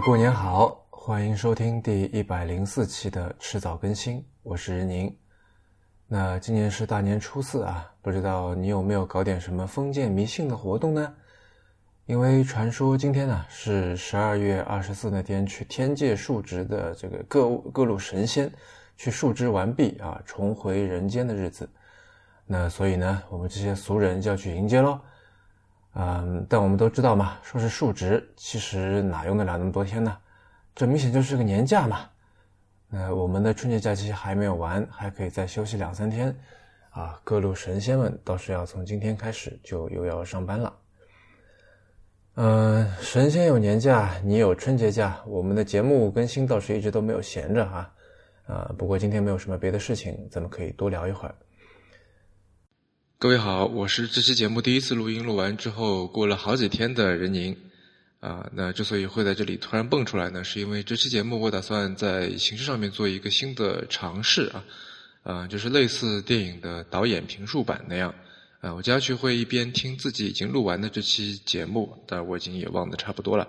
过年好，欢迎收听第一百零四期的迟早更新，我是任宁。那今年是大年初四啊，不知道你有没有搞点什么封建迷信的活动呢？因为传说今天呢是十二月二十四那天去天界述职的这个各各路神仙去述职完毕啊，重回人间的日子。那所以呢，我们这些俗人就要去迎接喽。嗯，但我们都知道嘛，说是述职，其实哪用得了那么多天呢？这明显就是个年假嘛。那我们的春节假期还没有完，还可以再休息两三天。啊，各路神仙们倒是要从今天开始就又要上班了。嗯，神仙有年假，你有春节假，我们的节目更新倒是一直都没有闲着哈。啊，不过今天没有什么别的事情，咱们可以多聊一会儿。各位好，我是这期节目第一次录音，录完之后过了好几天的任宁，啊，那之所以会在这里突然蹦出来呢，是因为这期节目我打算在形式上面做一个新的尝试啊，啊，就是类似电影的导演评述版那样，啊，我接下去会一边听自己已经录完的这期节目，但我已经也忘得差不多了，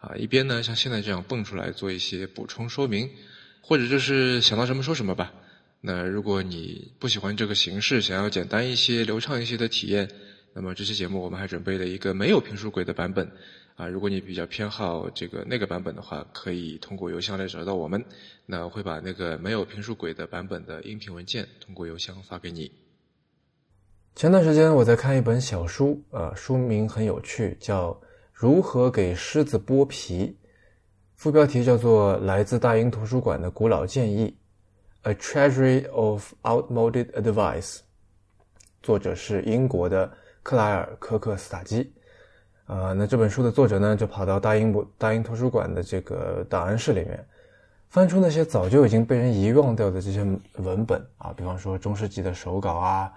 啊，一边呢像现在这样蹦出来做一些补充说明，或者就是想到什么说什么吧。那如果你不喜欢这个形式，想要简单一些、流畅一些的体验，那么这期节目我们还准备了一个没有评书轨的版本啊。如果你比较偏好这个那个版本的话，可以通过邮箱来找到我们。那会把那个没有评书轨的版本的音频文件通过邮箱发给你。前段时间我在看一本小书，啊，书名很有趣，叫《如何给狮子剥皮》，副标题叫做《来自大英图书馆的古老建议》。A Treasury of Outmoded Advice，作者是英国的克莱尔·科克斯塔基。啊，那这本书的作者呢，就跑到大英博大英图书馆的这个档案室里面，翻出那些早就已经被人遗忘掉的这些文本啊，比方说中世纪的手稿啊，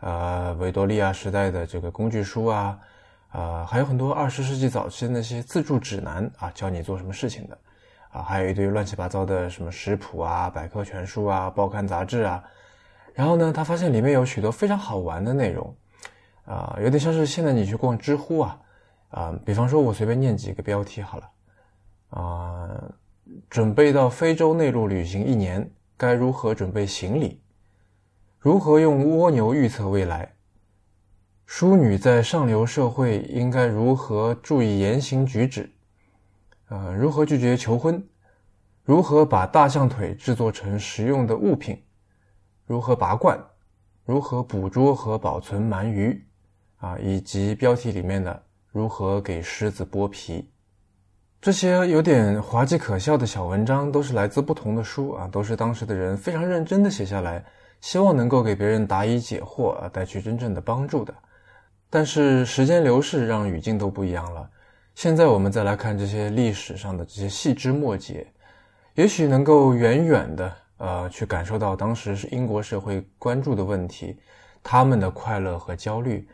呃，维多利亚时代的这个工具书啊，啊，还有很多二十世纪早期的那些自助指南啊，教你做什么事情的。啊，还有一堆乱七八糟的什么食谱啊、百科全书啊、报刊杂志啊。然后呢，他发现里面有许多非常好玩的内容，啊，有点像是现在你去逛知乎啊，啊，比方说我随便念几个标题好了，啊，准备到非洲内陆旅行一年，该如何准备行李？如何用蜗牛预测未来？淑女在上流社会应该如何注意言行举止？呃，如何拒绝求婚？如何把大象腿制作成实用的物品？如何拔罐？如何捕捉和保存鳗鱼？啊，以及标题里面的如何给狮子剥皮？这些有点滑稽可笑的小文章，都是来自不同的书啊，都是当时的人非常认真的写下来，希望能够给别人答疑解惑啊，带去真正的帮助的。但是时间流逝，让语境都不一样了。现在我们再来看这些历史上的这些细枝末节，也许能够远远的呃去感受到当时是英国社会关注的问题，他们的快乐和焦虑，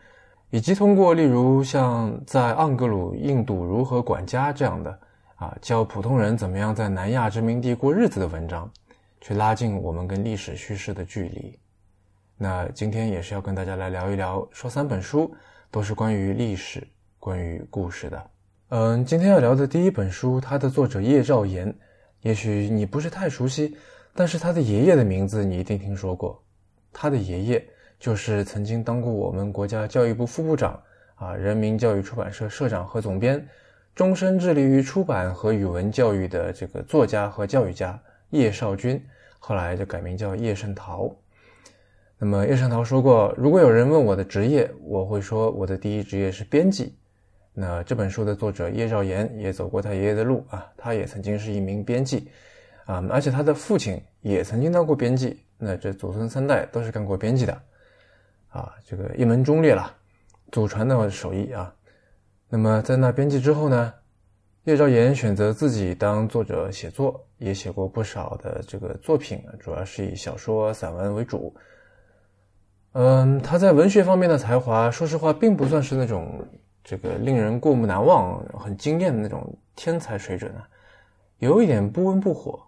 以及通过例如像在盎格鲁印度如何管家这样的啊教普通人怎么样在南亚殖民地过日子的文章，去拉近我们跟历史叙事的距离。那今天也是要跟大家来聊一聊，说三本书都是关于历史、关于故事的。嗯，今天要聊的第一本书，它的作者叶兆言，也许你不是太熟悉，但是他的爷爷的名字你一定听说过。他的爷爷就是曾经当过我们国家教育部副部长啊，人民教育出版社社长和总编，终身致力于出版和语文教育的这个作家和教育家叶绍钧，后来就改名叫叶圣陶。那么叶圣陶说过，如果有人问我的职业，我会说我的第一职业是编辑。那这本书的作者叶兆言也走过他爷爷的路啊，他也曾经是一名编辑，啊，而且他的父亲也曾经当过编辑，那这祖孙三代都是干过编辑的，啊，这个一门忠烈了，祖传的手艺啊。那么在那编辑之后呢，叶兆言选择自己当作者写作，也写过不少的这个作品，主要是以小说、散文为主。嗯，他在文学方面的才华，说实话并不算是那种。这个令人过目难忘、很惊艳的那种天才水准啊，有一点不温不火。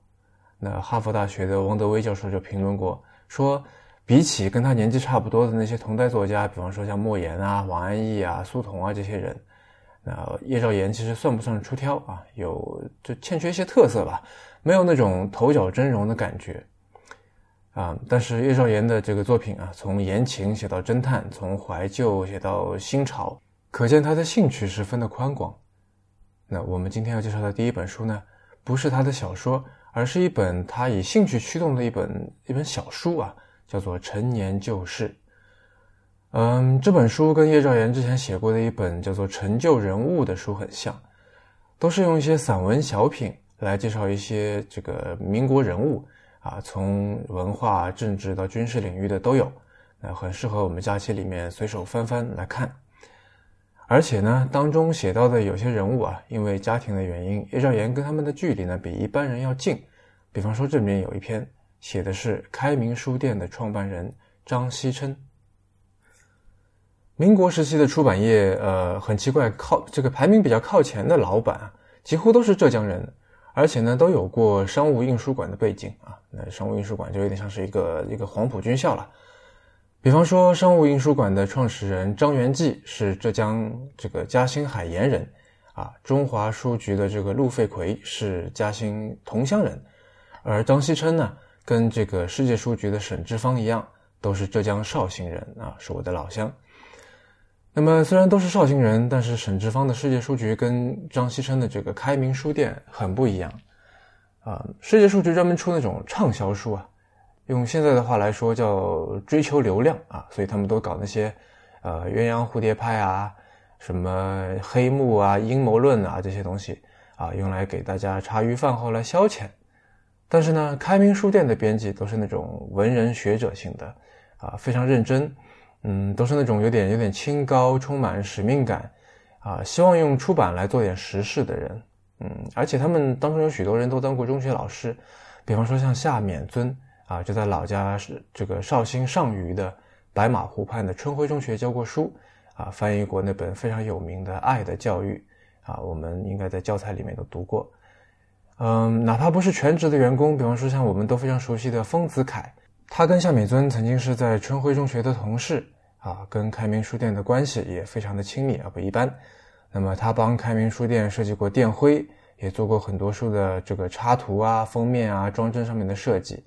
那哈佛大学的王德威教授就评论过，说比起跟他年纪差不多的那些同代作家，比方说像莫言啊、王安忆啊、苏童啊这些人，那叶兆言其实算不算出挑啊？有就欠缺一些特色吧，没有那种头角峥嵘的感觉啊。但是叶兆言的这个作品啊，从言情写到侦探，从怀旧写到新潮，可见他的兴趣十分的宽广。那我们今天要介绍的第一本书呢，不是他的小说。而是一本他以兴趣驱动的一本一本小书啊，叫做《陈年旧事》。嗯，这本书跟叶兆言之前写过的一本叫做《陈旧人物》的书很像，都是用一些散文小品来介绍一些这个民国人物啊，从文化、政治到军事领域的都有，那很适合我们假期里面随手翻翻来看。而且呢，当中写到的有些人物啊，因为家庭的原因，叶兆言跟他们的距离呢比一般人要近。比方说，这里面有一篇写的是开明书店的创办人张锡琛。民国时期的出版业，呃，很奇怪，靠这个排名比较靠前的老板啊，几乎都是浙江人，而且呢，都有过商务印书馆的背景啊。那商务印书馆就有点像是一个一个黄埔军校了。比方说，商务印书馆的创始人张元济是浙江这个嘉兴海盐人，啊，中华书局的这个陆费奎是嘉兴桐乡人，而张锡琛呢，跟这个世界书局的沈志芳一样，都是浙江绍兴人，啊，是我的老乡。那么虽然都是绍兴人，但是沈志芳的世界书局跟张锡琛的这个开明书店很不一样，啊，世界书局专门出那种畅销书啊。用现在的话来说，叫追求流量啊，所以他们都搞那些，呃，鸳鸯蝴蝶派啊，什么黑幕啊、阴谋论啊这些东西啊，用来给大家茶余饭后来消遣。但是呢，开明书店的编辑都是那种文人学者型的，啊，非常认真，嗯，都是那种有点有点清高、充满使命感，啊，希望用出版来做点实事的人，嗯，而且他们当中有许多人都当过中学老师，比方说像夏勉尊。啊，就在老家是这个绍兴上虞的白马湖畔的春晖中学教过书，啊，翻译过那本非常有名的《爱的教育》，啊，我们应该在教材里面都读过。嗯，哪怕不是全职的员工，比方说像我们都非常熟悉的丰子恺，他跟夏美尊曾经是在春晖中学的同事，啊，跟开明书店的关系也非常的亲密啊，不一般。那么他帮开明书店设计过电徽，也做过很多书的这个插图啊、封面啊、装帧上面的设计。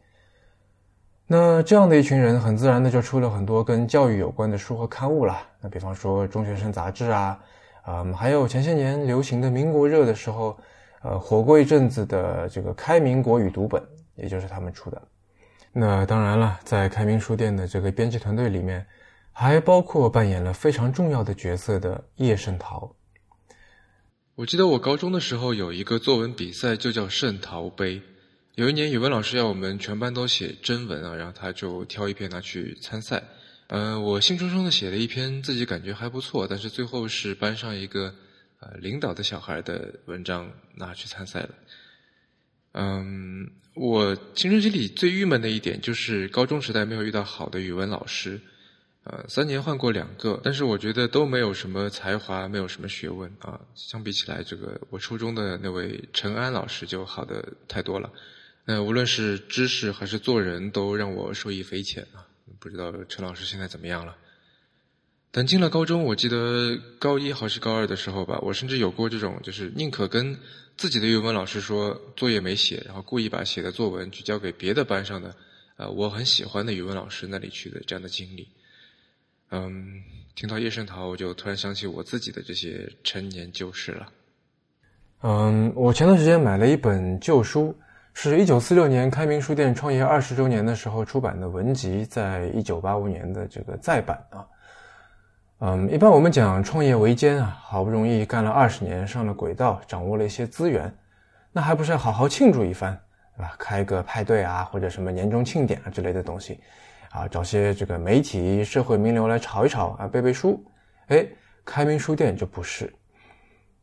那这样的一群人，很自然的就出了很多跟教育有关的书和刊物了。那比方说《中学生杂志》啊，嗯，还有前些年流行的民国热的时候，呃，火过一阵子的这个《开明国语读本》，也就是他们出的。那当然了，在开明书店的这个编辑团队里面，还包括扮演了非常重要的角色的叶圣陶。我记得我高中的时候有一个作文比赛，就叫圣陶杯。有一年语文老师要我们全班都写真文啊，然后他就挑一篇拿去参赛。呃，我兴冲冲的写了一篇自己感觉还不错，但是最后是班上一个呃领导的小孩的文章拿去参赛了。嗯，我青春期里最郁闷的一点就是高中时代没有遇到好的语文老师，呃，三年换过两个，但是我觉得都没有什么才华，没有什么学问啊。相比起来，这个我初中的那位陈安老师就好的太多了。呃无论是知识还是做人，都让我受益匪浅啊！不知道陈老师现在怎么样了？等进了高中，我记得高一还是高二的时候吧，我甚至有过这种，就是宁可跟自己的语文老师说作业没写，然后故意把写的作文去交给别的班上的，呃，我很喜欢的语文老师那里去的这样的经历。嗯，听到叶圣陶，我就突然想起我自己的这些陈年旧事了。嗯，我前段时间买了一本旧书。是一九四六年开明书店创业二十周年的时候出版的文集，在一九八五年的这个再版啊。嗯，一般我们讲创业维艰啊，好不容易干了二十年，上了轨道，掌握了一些资源，那还不是要好好庆祝一番，对吧？开个派对啊，或者什么年终庆典啊之类的东西，啊，找些这个媒体、社会名流来炒一炒啊，背背书。哎，开明书店就不是，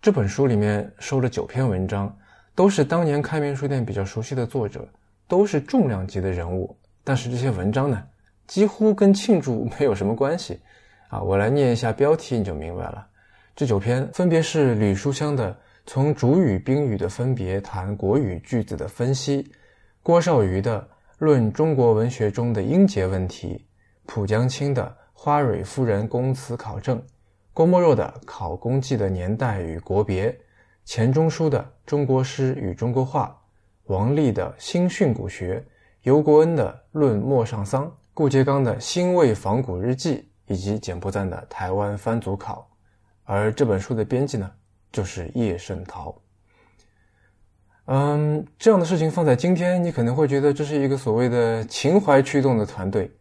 这本书里面收了九篇文章。都是当年开明书店比较熟悉的作者，都是重量级的人物，但是这些文章呢，几乎跟庆祝没有什么关系，啊，我来念一下标题你就明白了。这九篇分别是吕书香的《从主语宾语的分别谈国语句子的分析》，郭绍瑜的《论中国文学中的音节问题》，蒲江清的《花蕊夫人公词考证》，郭沫若的《考功绩的年代与国别》，钱钟书的《中国诗与中国画》，王力的《新训古学》，尤国恩的《论陌上桑》，顾颉刚的《新魏仿古日记》，以及简伯赞的《台湾番族考》。而这本书的编辑呢，就是叶圣陶。嗯，这样的事情放在今天，你可能会觉得这是一个所谓的情怀驱动的团队，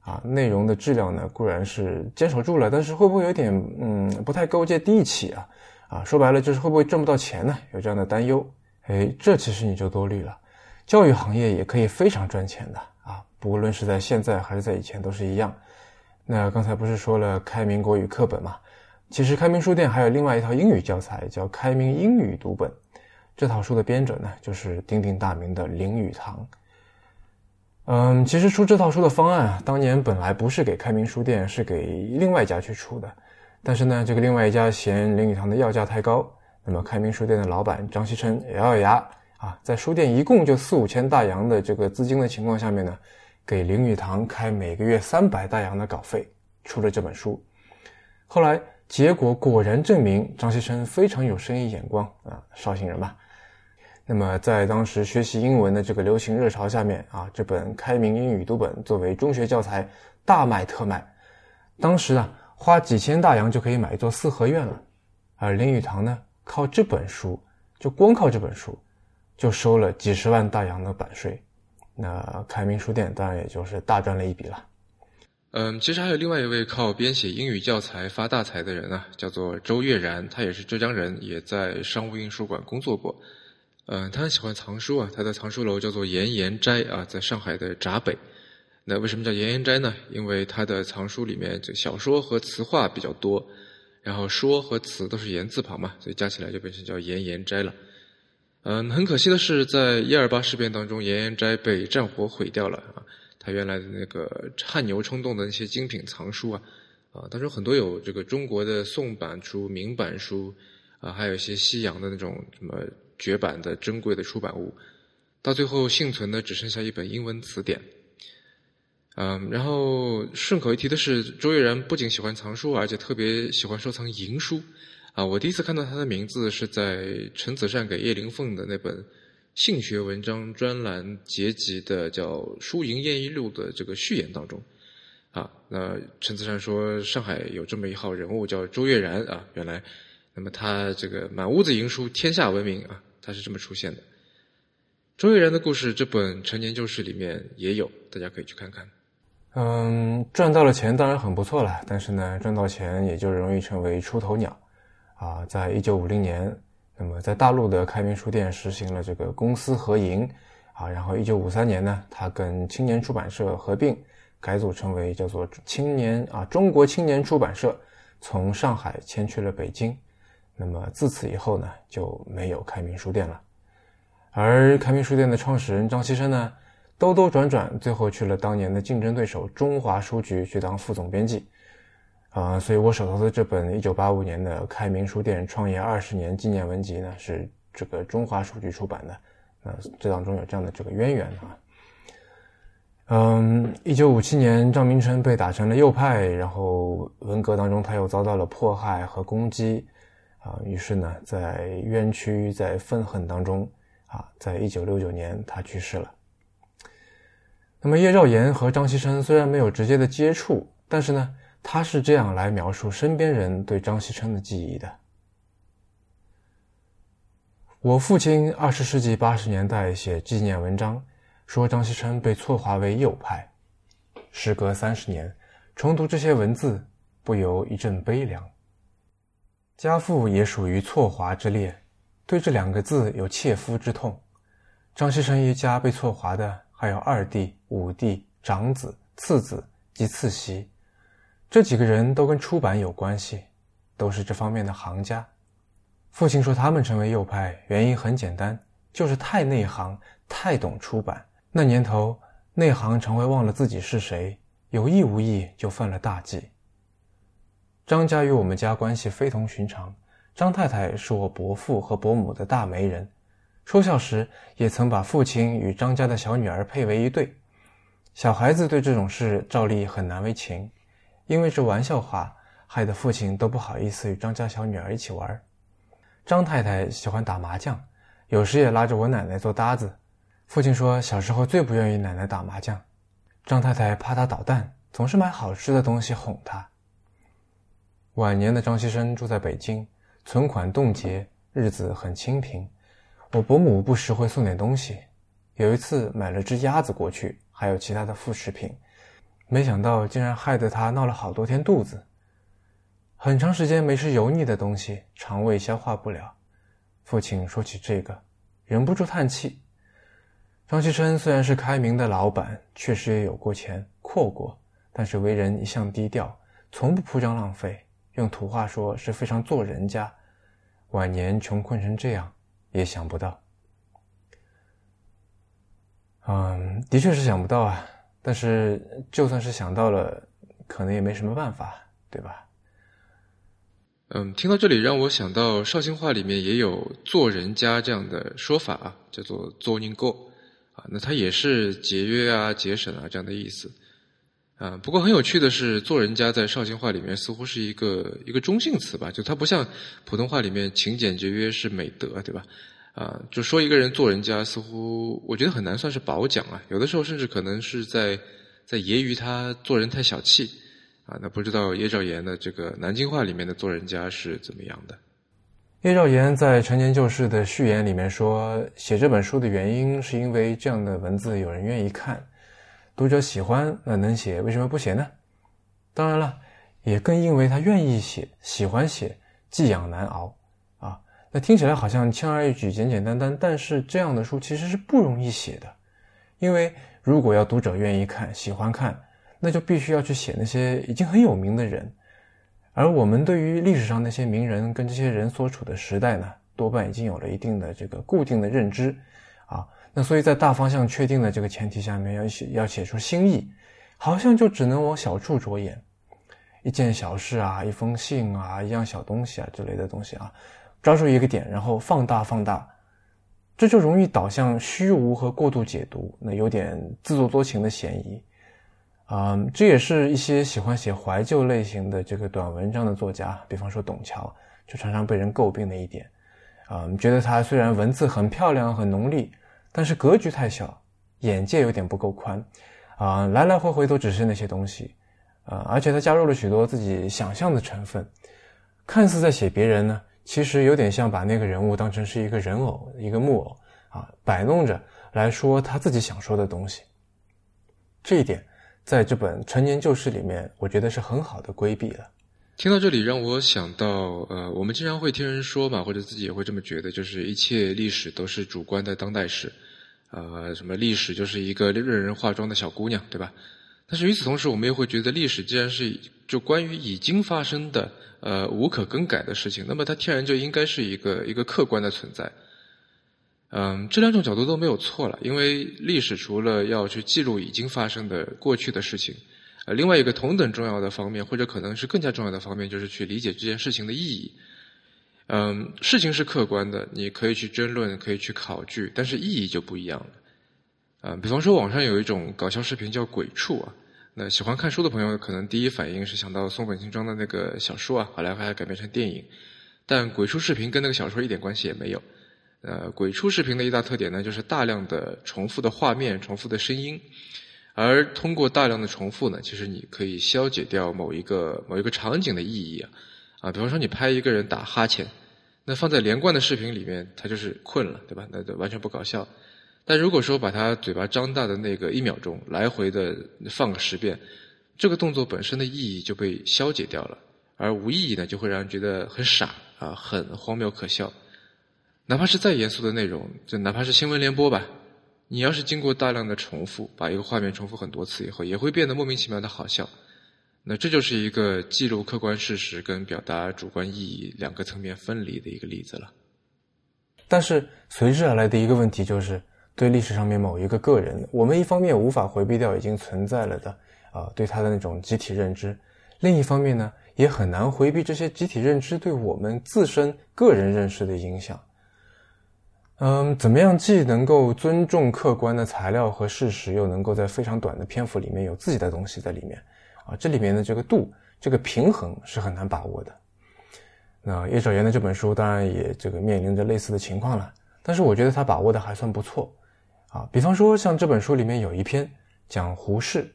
啊，内容的质量呢固然是坚守住了，但是会不会有点嗯不太够接地气啊？啊，说白了就是会不会挣不到钱呢？有这样的担忧。哎，这其实你就多虑了，教育行业也可以非常赚钱的啊，不论是在现在还是在以前都是一样。那刚才不是说了开明国语课本嘛？其实开明书店还有另外一套英语教材，叫开明英语读本。这套书的编者呢，就是鼎鼎大名的林语堂。嗯，其实出这套书的方案啊，当年本来不是给开明书店，是给另外一家去出的。但是呢，这个另外一家嫌林语堂的要价太高，那么开明书店的老板张锡琛咬咬牙啊，在书店一共就四五千大洋的这个资金的情况下面呢，给林语堂开每个月三百大洋的稿费，出了这本书。后来结果果然证明张锡琛非常有生意眼光啊，绍兴人嘛。那么，在当时学习英文的这个流行热潮下面啊，这本开明英语读本作为中学教材大卖特卖。当时啊，花几千大洋就可以买一座四合院了。而林语堂呢，靠这本书，就光靠这本书，就收了几十万大洋的版税。那开明书店当然也就是大赚了一笔了。嗯，其实还有另外一位靠编写英语教材发大财的人啊，叫做周悦然，他也是浙江人，也在商务印书馆工作过。嗯，他很喜欢藏书啊，他的藏书楼叫做严严斋啊，在上海的闸北。那为什么叫严严斋呢？因为他的藏书里面这小说和词话比较多，然后说和词都是言字旁嘛，所以加起来就变成叫严严斋了。嗯，很可惜的是，在一二八事变当中，严严斋被战火毁掉了啊。他原来的那个汗牛充栋的那些精品藏书啊，啊，当中很多有这个中国的宋版书、明版书啊，还有一些西洋的那种什么。绝版的珍贵的出版物，到最后幸存的只剩下一本英文词典。嗯，然后顺口一提的是，周悦然不仅喜欢藏书，而且特别喜欢收藏银书。啊，我第一次看到他的名字是在陈子善给叶灵凤的那本性学文章专栏结集的叫《书淫艳异录》的这个序言当中。啊，那陈子善说上海有这么一号人物叫周悦然啊，原来。那么他这个满屋子银书，天下闻名啊，他是这么出现的。周悦然的故事，这本陈年旧事里面也有，大家可以去看看。嗯，赚到了钱当然很不错了，但是呢，赚到钱也就容易成为出头鸟。啊，在一九五零年，那么在大陆的开明书店实行了这个公私合营，啊，然后一九五三年呢，他跟青年出版社合并，改组成为叫做青年啊中国青年出版社，从上海迁去了北京。那么自此以后呢，就没有开明书店了。而开明书店的创始人张锡生呢，兜兜转转，最后去了当年的竞争对手中华书局去当副总编辑。啊，所以我手头的这本1985年的开明书店创业二十年纪念文集呢，是这个中华书局出版的。那这当中有这样的这个渊源啊。嗯，1957年张明诚被打成了右派，然后文革当中他又遭到了迫害和攻击。啊，于是呢，在冤屈、在愤恨当中，啊，在一九六九年，他去世了。那么叶兆言和张锡琛虽然没有直接的接触，但是呢，他是这样来描述身边人对张锡琛的记忆的：我父亲二十世纪八十年代写纪念文章，说张锡琛被错划为右派。时隔三十年，重读这些文字，不由一阵悲凉。家父也属于错划之列，对这两个字有切肤之痛。张锡琛一家被错划的还有二弟、五弟、长子、次子及次媳，这几个人都跟出版有关系，都是这方面的行家。父亲说他们成为右派，原因很简单，就是太内行，太懂出版。那年头，内行常会忘了自己是谁，有意无意就犯了大忌。张家与我们家关系非同寻常。张太太是我伯父和伯母的大媒人，说笑时也曾把父亲与张家的小女儿配为一对。小孩子对这种事照例很难为情，因为是玩笑话，害得父亲都不好意思与张家小女儿一起玩。张太太喜欢打麻将，有时也拉着我奶奶做搭子。父亲说，小时候最不愿意奶奶打麻将，张太太怕他捣蛋，总是买好吃的东西哄他。晚年的张锡生住在北京，存款冻结，日子很清贫。我伯母不时会送点东西，有一次买了只鸭子过去，还有其他的副食品，没想到竟然害得他闹了好多天肚子，很长时间没吃油腻的东西，肠胃消化不了。父亲说起这个，忍不住叹气。张锡琛虽然是开明的老板，确实也有过钱阔过，但是为人一向低调，从不铺张浪费。用土话说，是非常做人家。晚年穷困成这样，也想不到。嗯，的确是想不到啊。但是就算是想到了，可能也没什么办法，对吧？嗯，听到这里，让我想到绍兴话里面也有“做人家”这样的说法啊，叫做“做宁够”啊。那它也是节约啊、节省啊这样的意思。啊，不过很有趣的是，做人家在绍兴话里面似乎是一个一个中性词吧，就它不像普通话里面勤俭节约是美德，对吧？啊，就说一个人做人家，似乎我觉得很难算是褒奖啊，有的时候甚至可能是在在揶揄他做人太小气啊。那不知道叶兆言的这个南京话里面的做人家是怎么样的？叶兆言在《陈年旧事》的序言里面说，写这本书的原因是因为这样的文字有人愿意看。读者喜欢，那能写为什么不写呢？当然了，也更因为他愿意写，喜欢写，寄养难熬啊。那听起来好像轻而易举、简简单单，但是这样的书其实是不容易写的。因为如果要读者愿意看、喜欢看，那就必须要去写那些已经很有名的人。而我们对于历史上那些名人跟这些人所处的时代呢，多半已经有了一定的这个固定的认知。那所以在大方向确定的这个前提下面，要写要写出新意，好像就只能往小处着眼，一件小事啊，一封信啊，一样小东西啊之类的东西啊，抓住一个点，然后放大放大，这就容易导向虚无和过度解读，那有点自作多情的嫌疑，啊，这也是一些喜欢写怀旧类型的这个短文章的作家，比方说董桥，就常常被人诟病的一点，啊，觉得他虽然文字很漂亮很浓丽。但是格局太小，眼界有点不够宽，啊，来来回回都只是那些东西，啊，而且他加入了许多自己想象的成分，看似在写别人呢，其实有点像把那个人物当成是一个人偶、一个木偶，啊，摆弄着来说他自己想说的东西。这一点，在这本《陈年旧事》里面，我觉得是很好的规避了。听到这里，让我想到，呃，我们经常会听人说嘛，或者自己也会这么觉得，就是一切历史都是主观的当代史，呃，什么历史就是一个任人化妆的小姑娘，对吧？但是与此同时，我们又会觉得，历史既然是就关于已经发生的，呃，无可更改的事情，那么它天然就应该是一个一个客观的存在。嗯，这两种角度都没有错了，因为历史除了要去记录已经发生的过去的事情。呃，另外一个同等重要的方面，或者可能是更加重要的方面，就是去理解这件事情的意义。嗯，事情是客观的，你可以去争论，可以去考据，但是意义就不一样了。啊，比方说网上有一种搞笑视频叫“鬼畜”啊，那喜欢看书的朋友可能第一反应是想到松本清张的那个小说啊，后来还改编成电影，但“鬼畜”视频跟那个小说一点关系也没有。呃，“鬼畜”视频的一大特点呢，就是大量的重复的画面、重复的声音。而通过大量的重复呢，其实你可以消解掉某一个某一个场景的意义啊，啊，比方说你拍一个人打哈欠，那放在连贯的视频里面，他就是困了，对吧？那就完全不搞笑。但如果说把他嘴巴张大的那个一秒钟来回的放个十遍，这个动作本身的意义就被消解掉了，而无意义呢，就会让人觉得很傻啊，很荒谬可笑。哪怕是再严肃的内容，就哪怕是新闻联播吧。你要是经过大量的重复，把一个画面重复很多次以后，也会变得莫名其妙的好笑。那这就是一个记录客观事实跟表达主观意义两个层面分离的一个例子了。但是随之而来的一个问题就是，对历史上面某一个个人，我们一方面无法回避掉已经存在了的啊对他的那种集体认知，另一方面呢，也很难回避这些集体认知对我们自身个人认识的影响。嗯，怎么样既能够尊重客观的材料和事实，又能够在非常短的篇幅里面有自己的东西在里面？啊，这里面的这个度这个平衡是很难把握的。那叶兆言的这本书当然也这个面临着类似的情况了，但是我觉得他把握的还算不错啊。比方说，像这本书里面有一篇讲胡适，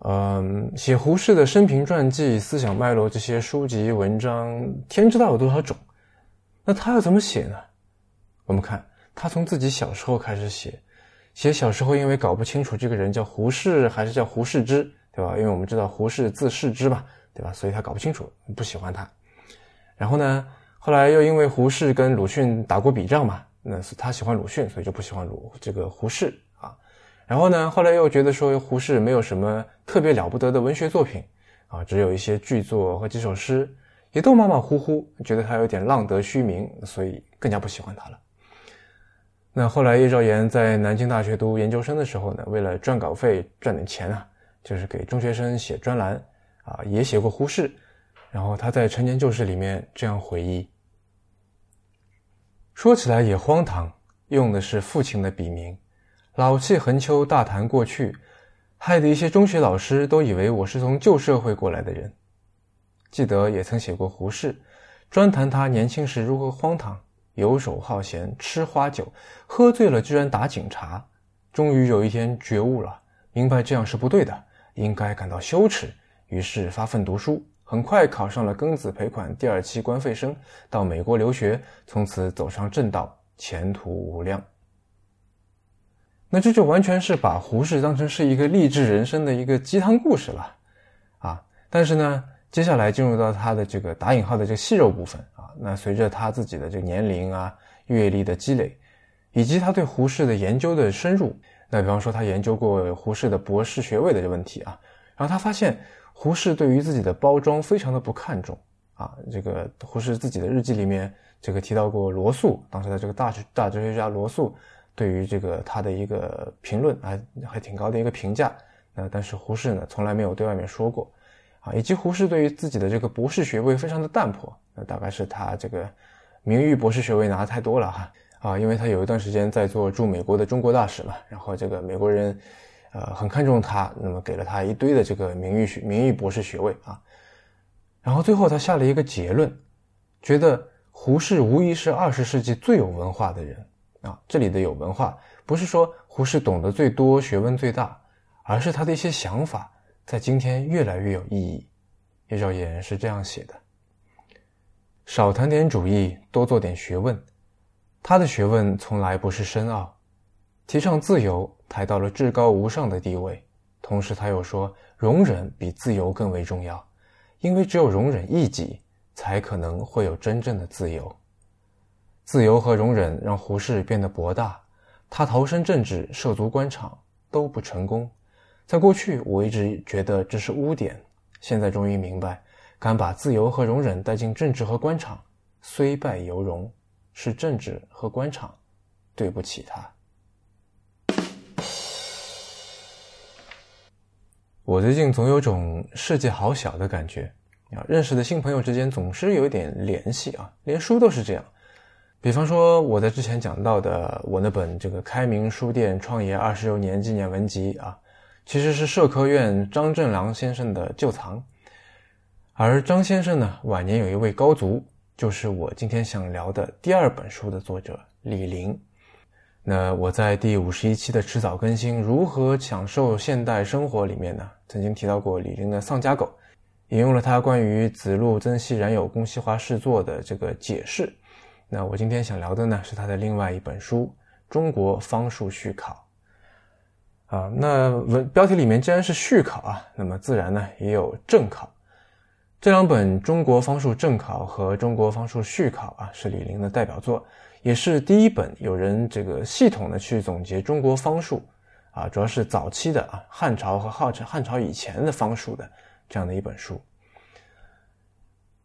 嗯，写胡适的生平传记、思想脉络这些书籍文章，天知道有多少种。那他要怎么写呢？我们看他从自己小时候开始写，写小时候因为搞不清楚这个人叫胡适还是叫胡适之，对吧？因为我们知道胡适字适之嘛，对吧？所以他搞不清楚，不喜欢他。然后呢，后来又因为胡适跟鲁迅打过笔仗嘛，那是他喜欢鲁迅，所以就不喜欢鲁这个胡适啊。然后呢，后来又觉得说胡适没有什么特别了不得的文学作品啊，只有一些剧作和几首诗，也都马马虎虎，觉得他有点浪得虚名，所以更加不喜欢他了。那后来叶兆言在南京大学读研究生的时候呢，为了赚稿费赚点钱啊，就是给中学生写专栏啊，也写过胡适。然后他在《陈年旧事》里面这样回忆：说起来也荒唐，用的是父亲的笔名，老气横秋，大谈过去，害得一些中学老师都以为我是从旧社会过来的人。记得也曾写过胡适，专谈他年轻时如何荒唐，游手好闲，吃花酒，喝醉了居然打警察。终于有一天觉悟了，明白这样是不对的，应该感到羞耻，于是发奋读书。很快考上了庚子赔款第二期官费生，到美国留学，从此走上正道，前途无量。那这就完全是把胡适当成是一个励志人生的一个鸡汤故事了，啊！但是呢，接下来进入到他的这个打引号的这个细肉部分啊，那随着他自己的这个年龄啊、阅历的积累，以及他对胡适的研究的深入，那比方说他研究过胡适的博士学位的这问题啊，然后他发现。胡适对于自己的包装非常的不看重啊，这个胡适自己的日记里面这个提到过罗素，当时的这个大学大哲学家罗素对于这个他的一个评论啊，还挺高的一个评价。那但是胡适呢，从来没有对外面说过啊，以及胡适对于自己的这个博士学位非常的淡薄，那大概是他这个名誉博士学位拿的太多了哈，啊因为他有一段时间在做驻美国的中国大使嘛，然后这个美国人。呃，很看重他，那么给了他一堆的这个名誉学、名誉博士学位啊。然后最后他下了一个结论，觉得胡适无疑是二十世纪最有文化的人啊。这里的有文化，不是说胡适懂得最多、学问最大，而是他的一些想法在今天越来越有意义。叶兆言是这样写的：少谈点主义，多做点学问。他的学问从来不是深奥。提倡自由，抬到了至高无上的地位。同时，他又说，容忍比自由更为重要，因为只有容忍异己，才可能会有真正的自由。自由和容忍让胡适变得博大。他投身政治，涉足官场，都不成功。在过去，我一直觉得这是污点，现在终于明白，敢把自由和容忍带进政治和官场，虽败犹荣，是政治和官场对不起他。我最近总有种世界好小的感觉啊！认识的新朋友之间总是有一点联系啊，连书都是这样。比方说我在之前讲到的我那本这个开明书店创业二十周年纪念文集啊，其实是社科院张振良先生的旧藏。而张先生呢，晚年有一位高足，就是我今天想聊的第二本书的作者李林。那我在第五十一期的迟早更新《如何享受现代生活》里面呢，曾经提到过李林的《丧家狗》，引用了他关于子路曾皙冉有公西华试作的这个解释。那我今天想聊的呢，是他的另外一本书《中国方术续考》啊。那文标题里面既然是续考啊，那么自然呢也有正考。这两本《中国方术正考》和《中国方术续考》啊，是李林的代表作。也是第一本有人这个系统的去总结中国方术，啊，主要是早期的啊汉朝和汉朝汉朝以前的方术的这样的一本书。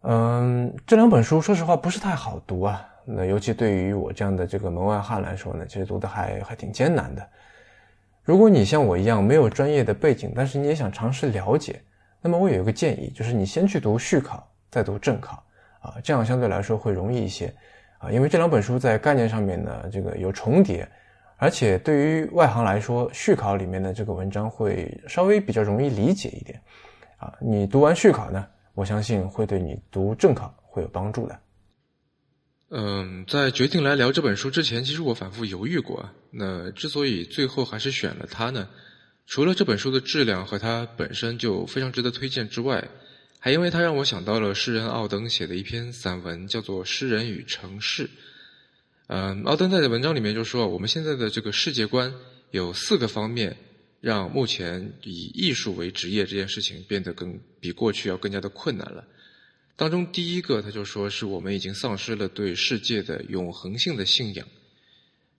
嗯，这两本书说实话不是太好读啊，那尤其对于我这样的这个门外汉来说呢，其实读的还还挺艰难的。如果你像我一样没有专业的背景，但是你也想尝试了解，那么我有一个建议，就是你先去读续考，再读正考，啊，这样相对来说会容易一些。啊，因为这两本书在概念上面呢，这个有重叠，而且对于外行来说，续考里面的这个文章会稍微比较容易理解一点，啊，你读完续考呢，我相信会对你读正考会有帮助的。嗯，在决定来聊这本书之前，其实我反复犹豫过。那之所以最后还是选了它呢，除了这本书的质量和它本身就非常值得推荐之外，还因为它让我想到了诗人奥登写的一篇散文，叫做《诗人与城市》。嗯，奥登在文章里面就说，我们现在的这个世界观有四个方面，让目前以艺术为职业这件事情变得更比过去要更加的困难了。当中第一个，他就说是我们已经丧失了对世界的永恒性的信仰。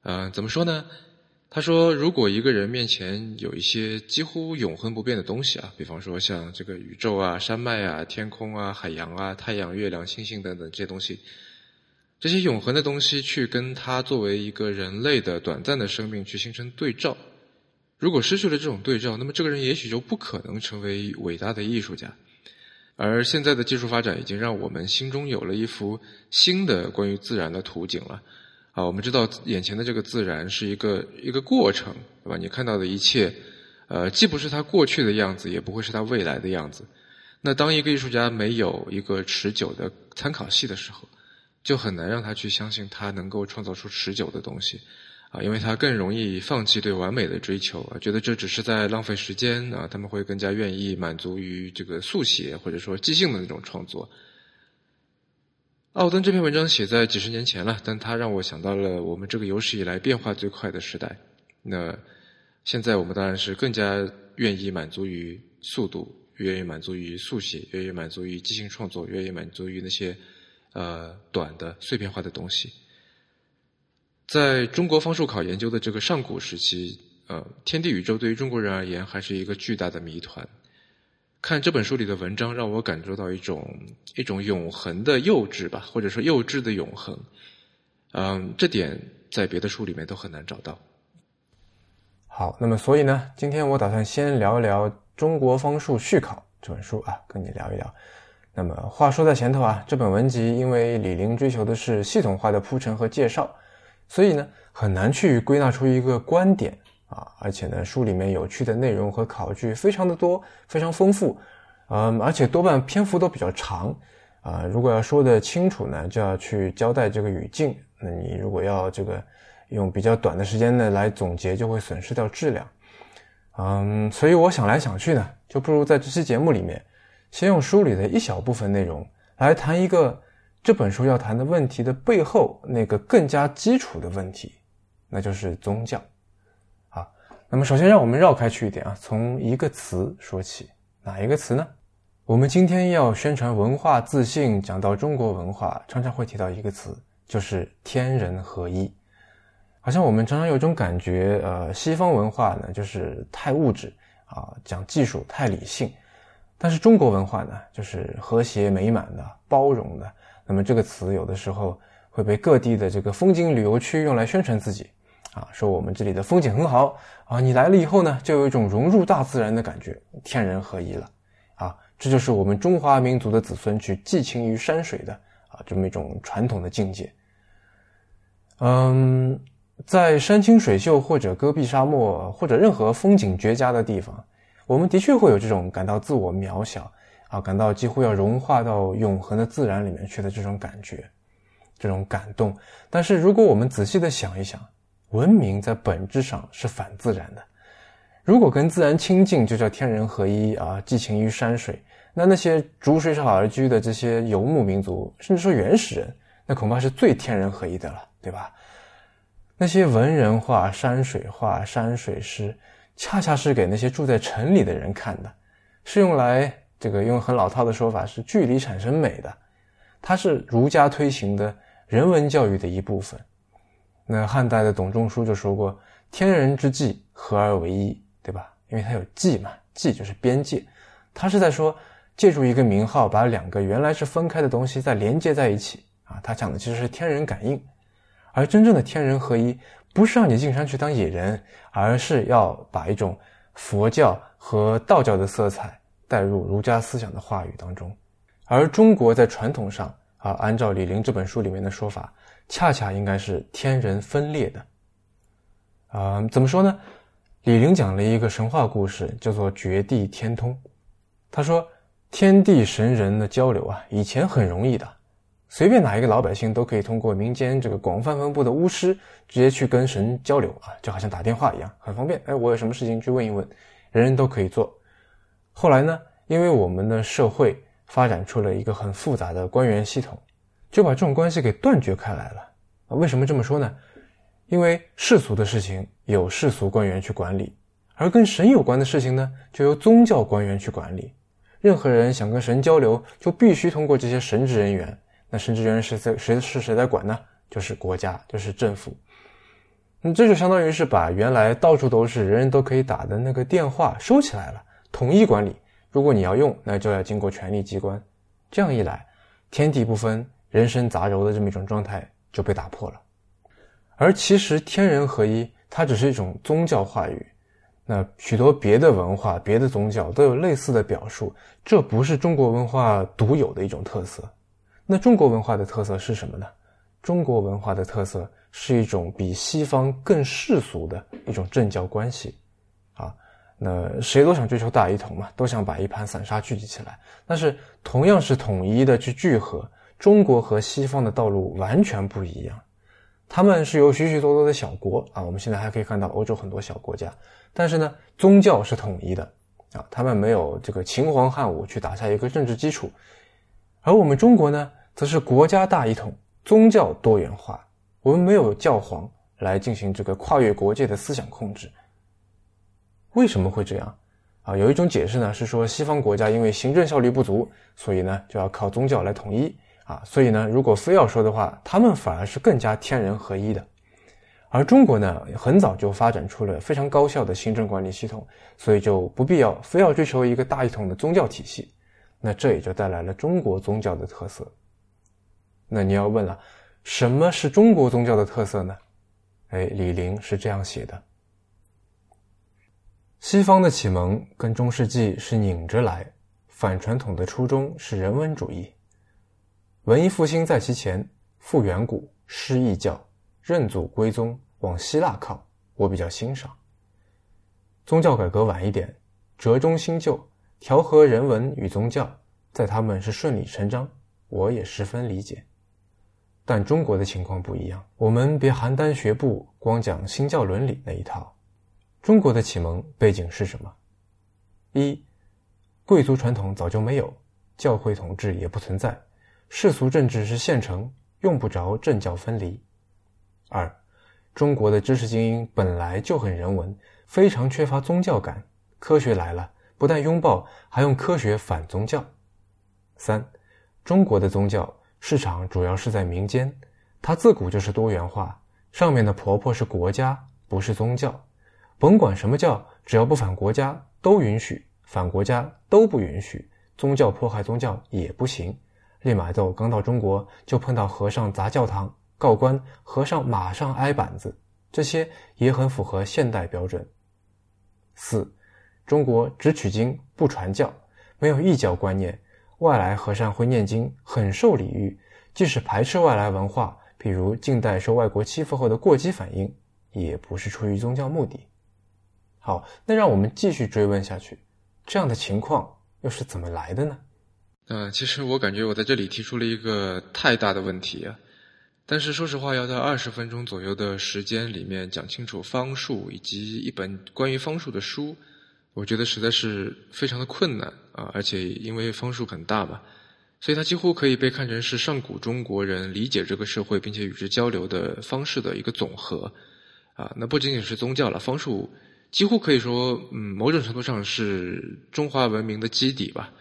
嗯，怎么说呢？他说，如果一个人面前有一些几乎永恒不变的东西啊，比方说像这个宇宙啊、山脉啊、天空啊、海洋啊、太阳、月亮、星星等等这些东西，这些永恒的东西去跟他作为一个人类的短暂的生命去形成对照，如果失去了这种对照，那么这个人也许就不可能成为伟大的艺术家。而现在的技术发展已经让我们心中有了一幅新的关于自然的图景了。啊，我们知道眼前的这个自然是一个一个过程，对吧？你看到的一切，呃，既不是它过去的样子，也不会是它未来的样子。那当一个艺术家没有一个持久的参考系的时候，就很难让他去相信他能够创造出持久的东西。啊，因为他更容易放弃对完美的追求啊，觉得这只是在浪费时间啊，他们会更加愿意满足于这个速写或者说即兴的那种创作。奥登这篇文章写在几十年前了，但它让我想到了我们这个有史以来变化最快的时代。那现在我们当然是更加愿意满足于速度，愿意满足于速写，愿意满足于即兴创作，愿意满足于那些呃短的碎片化的东西。在中国方术考研究的这个上古时期，呃，天地宇宙对于中国人而言还是一个巨大的谜团。看这本书里的文章，让我感受到一种一种永恒的幼稚吧，或者说幼稚的永恒。嗯，这点在别的书里面都很难找到。好，那么所以呢，今天我打算先聊一聊《中国方术续考》这本书啊，跟你聊一聊。那么话说在前头啊，这本文集因为李林追求的是系统化的铺陈和介绍。所以呢，很难去归纳出一个观点啊，而且呢，书里面有趣的内容和考据非常的多，非常丰富，嗯，而且多半篇幅都比较长，啊，如果要说的清楚呢，就要去交代这个语境，那你如果要这个用比较短的时间呢来总结，就会损失掉质量，嗯，所以我想来想去呢，就不如在这期节目里面，先用书里的一小部分内容来谈一个。这本书要谈的问题的背后，那个更加基础的问题，那就是宗教。那么首先让我们绕开去一点啊，从一个词说起，哪一个词呢？我们今天要宣传文化自信，讲到中国文化，常常会提到一个词，就是天人合一。好像我们常常有种感觉，呃，西方文化呢就是太物质啊，讲技术太理性，但是中国文化呢就是和谐美满的、包容的。那么这个词有的时候会被各地的这个风景旅游区用来宣传自己，啊，说我们这里的风景很好啊，你来了以后呢，就有一种融入大自然的感觉，天人合一了，啊，这就是我们中华民族的子孙去寄情于山水的啊这么一种传统的境界。嗯，在山清水秀或者戈壁沙漠或者任何风景绝佳的地方，我们的确会有这种感到自我渺小。啊，感到几乎要融化到永恒的自然里面去的这种感觉，这种感动。但是，如果我们仔细的想一想，文明在本质上是反自然的。如果跟自然亲近就叫天人合一啊，寄情于山水，那那些逐水草而居的这些游牧民族，甚至说原始人，那恐怕是最天人合一的了，对吧？那些文人画山水画、山水诗，恰恰是给那些住在城里的人看的，是用来。这个用很老套的说法是距离产生美的，它是儒家推行的人文教育的一部分。那汉代的董仲舒就说过：“天人之际，合而为一，对吧？因为它有际嘛，际就是边界。他是在说，借助一个名号，把两个原来是分开的东西再连接在一起啊。他讲的其实是天人感应，而真正的天人合一，不是让你进山去当野人，而是要把一种佛教和道教的色彩。带入儒家思想的话语当中，而中国在传统上啊，按照李陵这本书里面的说法，恰恰应该是天人分裂的。啊，怎么说呢？李陵讲了一个神话故事，叫做绝地天通。他说，天地神人的交流啊，以前很容易的，随便哪一个老百姓都可以通过民间这个广泛分布的巫师，直接去跟神交流啊，就好像打电话一样，很方便。哎，我有什么事情去问一问，人人都可以做。后来呢，因为我们的社会发展出了一个很复杂的官员系统，就把这种关系给断绝开来了。啊，为什么这么说呢？因为世俗的事情有世俗官员去管理，而跟神有关的事情呢，就由宗教官员去管理。任何人想跟神交流，就必须通过这些神职人员。那神职人员是谁谁是谁在管呢？就是国家，就是政府。那这就相当于是把原来到处都是人人都可以打的那个电话收起来了，统一管理。如果你要用，那就要经过权力机关。这样一来，天地不分、人身杂糅的这么一种状态就被打破了。而其实天人合一，它只是一种宗教话语。那许多别的文化、别的宗教都有类似的表述，这不是中国文化独有的一种特色。那中国文化的特色是什么呢？中国文化的特色是一种比西方更世俗的一种政教关系。啊，那谁都想追求大一统嘛，都想把一盘散沙聚集起来。但是同样是统一的去聚合，中国和西方的道路完全不一样。他们是由许许多多的小国啊，我们现在还可以看到欧洲很多小国家，但是呢，宗教是统一的啊，他们没有这个秦皇汉武去打下一个政治基础，而我们中国呢，则是国家大一统，宗教多元化，我们没有教皇来进行这个跨越国界的思想控制。为什么会这样啊？有一种解释呢，是说西方国家因为行政效率不足，所以呢就要靠宗教来统一。啊，所以呢，如果非要说的话，他们反而是更加天人合一的，而中国呢，很早就发展出了非常高效的行政管理系统，所以就不必要非要追求一个大一统的宗教体系，那这也就带来了中国宗教的特色。那你要问了，什么是中国宗教的特色呢？哎，李陵是这样写的：西方的启蒙跟中世纪是拧着来，反传统的初衷是人文主义。文艺复兴在其前，复远古，失异教，认祖归宗，往希腊靠，我比较欣赏。宗教改革晚一点，折中新旧，调和人文与宗教，在他们是顺理成章，我也十分理解。但中国的情况不一样，我们别邯郸学步，光讲新教伦理那一套。中国的启蒙背景是什么？一，贵族传统早就没有，教会统治也不存在。世俗政治是现成，用不着政教分离。二，中国的知识精英本来就很人文，非常缺乏宗教感。科学来了，不但拥抱，还用科学反宗教。三，中国的宗教市场主要是在民间，它自古就是多元化。上面的婆婆是国家，不是宗教。甭管什么教，只要不反国家，都允许；反国家都不允许。宗教迫害宗教也不行。利玛窦刚到中国，就碰到和尚砸教堂，告官，和尚马上挨板子，这些也很符合现代标准。四，中国只取经不传教，没有异教观念，外来和尚会念经，很受礼遇，即使排斥外来文化，比如近代受外国欺负后的过激反应，也不是出于宗教目的。好，那让我们继续追问下去，这样的情况又是怎么来的呢？呃，其实我感觉我在这里提出了一个太大的问题啊，但是说实话，要在二十分钟左右的时间里面讲清楚方术以及一本关于方术的书，我觉得实在是非常的困难啊！而且因为方术很大嘛，所以它几乎可以被看成是上古中国人理解这个社会并且与之交流的方式的一个总和啊。那不仅仅是宗教了，方术几乎可以说，嗯，某种程度上是中华文明的基底吧。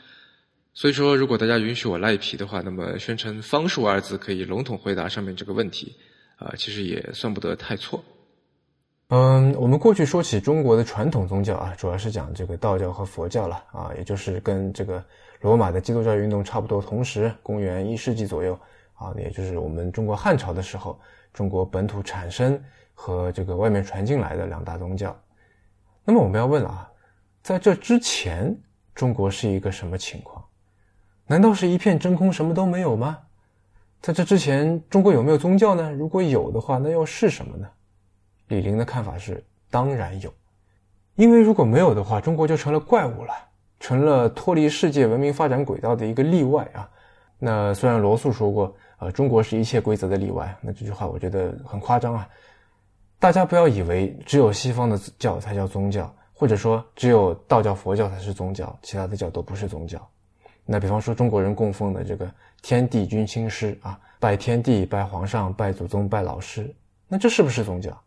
所以说，如果大家允许我赖皮的话，那么宣称“方术”二字可以笼统回答上面这个问题，啊，其实也算不得太错。嗯，我们过去说起中国的传统宗教啊，主要是讲这个道教和佛教了啊，也就是跟这个罗马的基督教运动差不多，同时公元一世纪左右啊，也就是我们中国汉朝的时候，中国本土产生和这个外面传进来的两大宗教。那么我们要问了啊，在这之前，中国是一个什么情况？难道是一片真空，什么都没有吗？在这之前，中国有没有宗教呢？如果有的话，那又是什么呢？李陵的看法是：当然有，因为如果没有的话，中国就成了怪物了。成了脱离世界文明发展轨道的一个例外啊。那虽然罗素说过，呃，中国是一切规则的例外，那这句话我觉得很夸张啊。大家不要以为只有西方的教才叫宗教，或者说只有道教、佛教才是宗教，其他的教都不是宗教。那比方说中国人供奉的这个天地君亲师啊，拜天地、拜皇上、拜祖宗、拜老师，那这是不是宗教？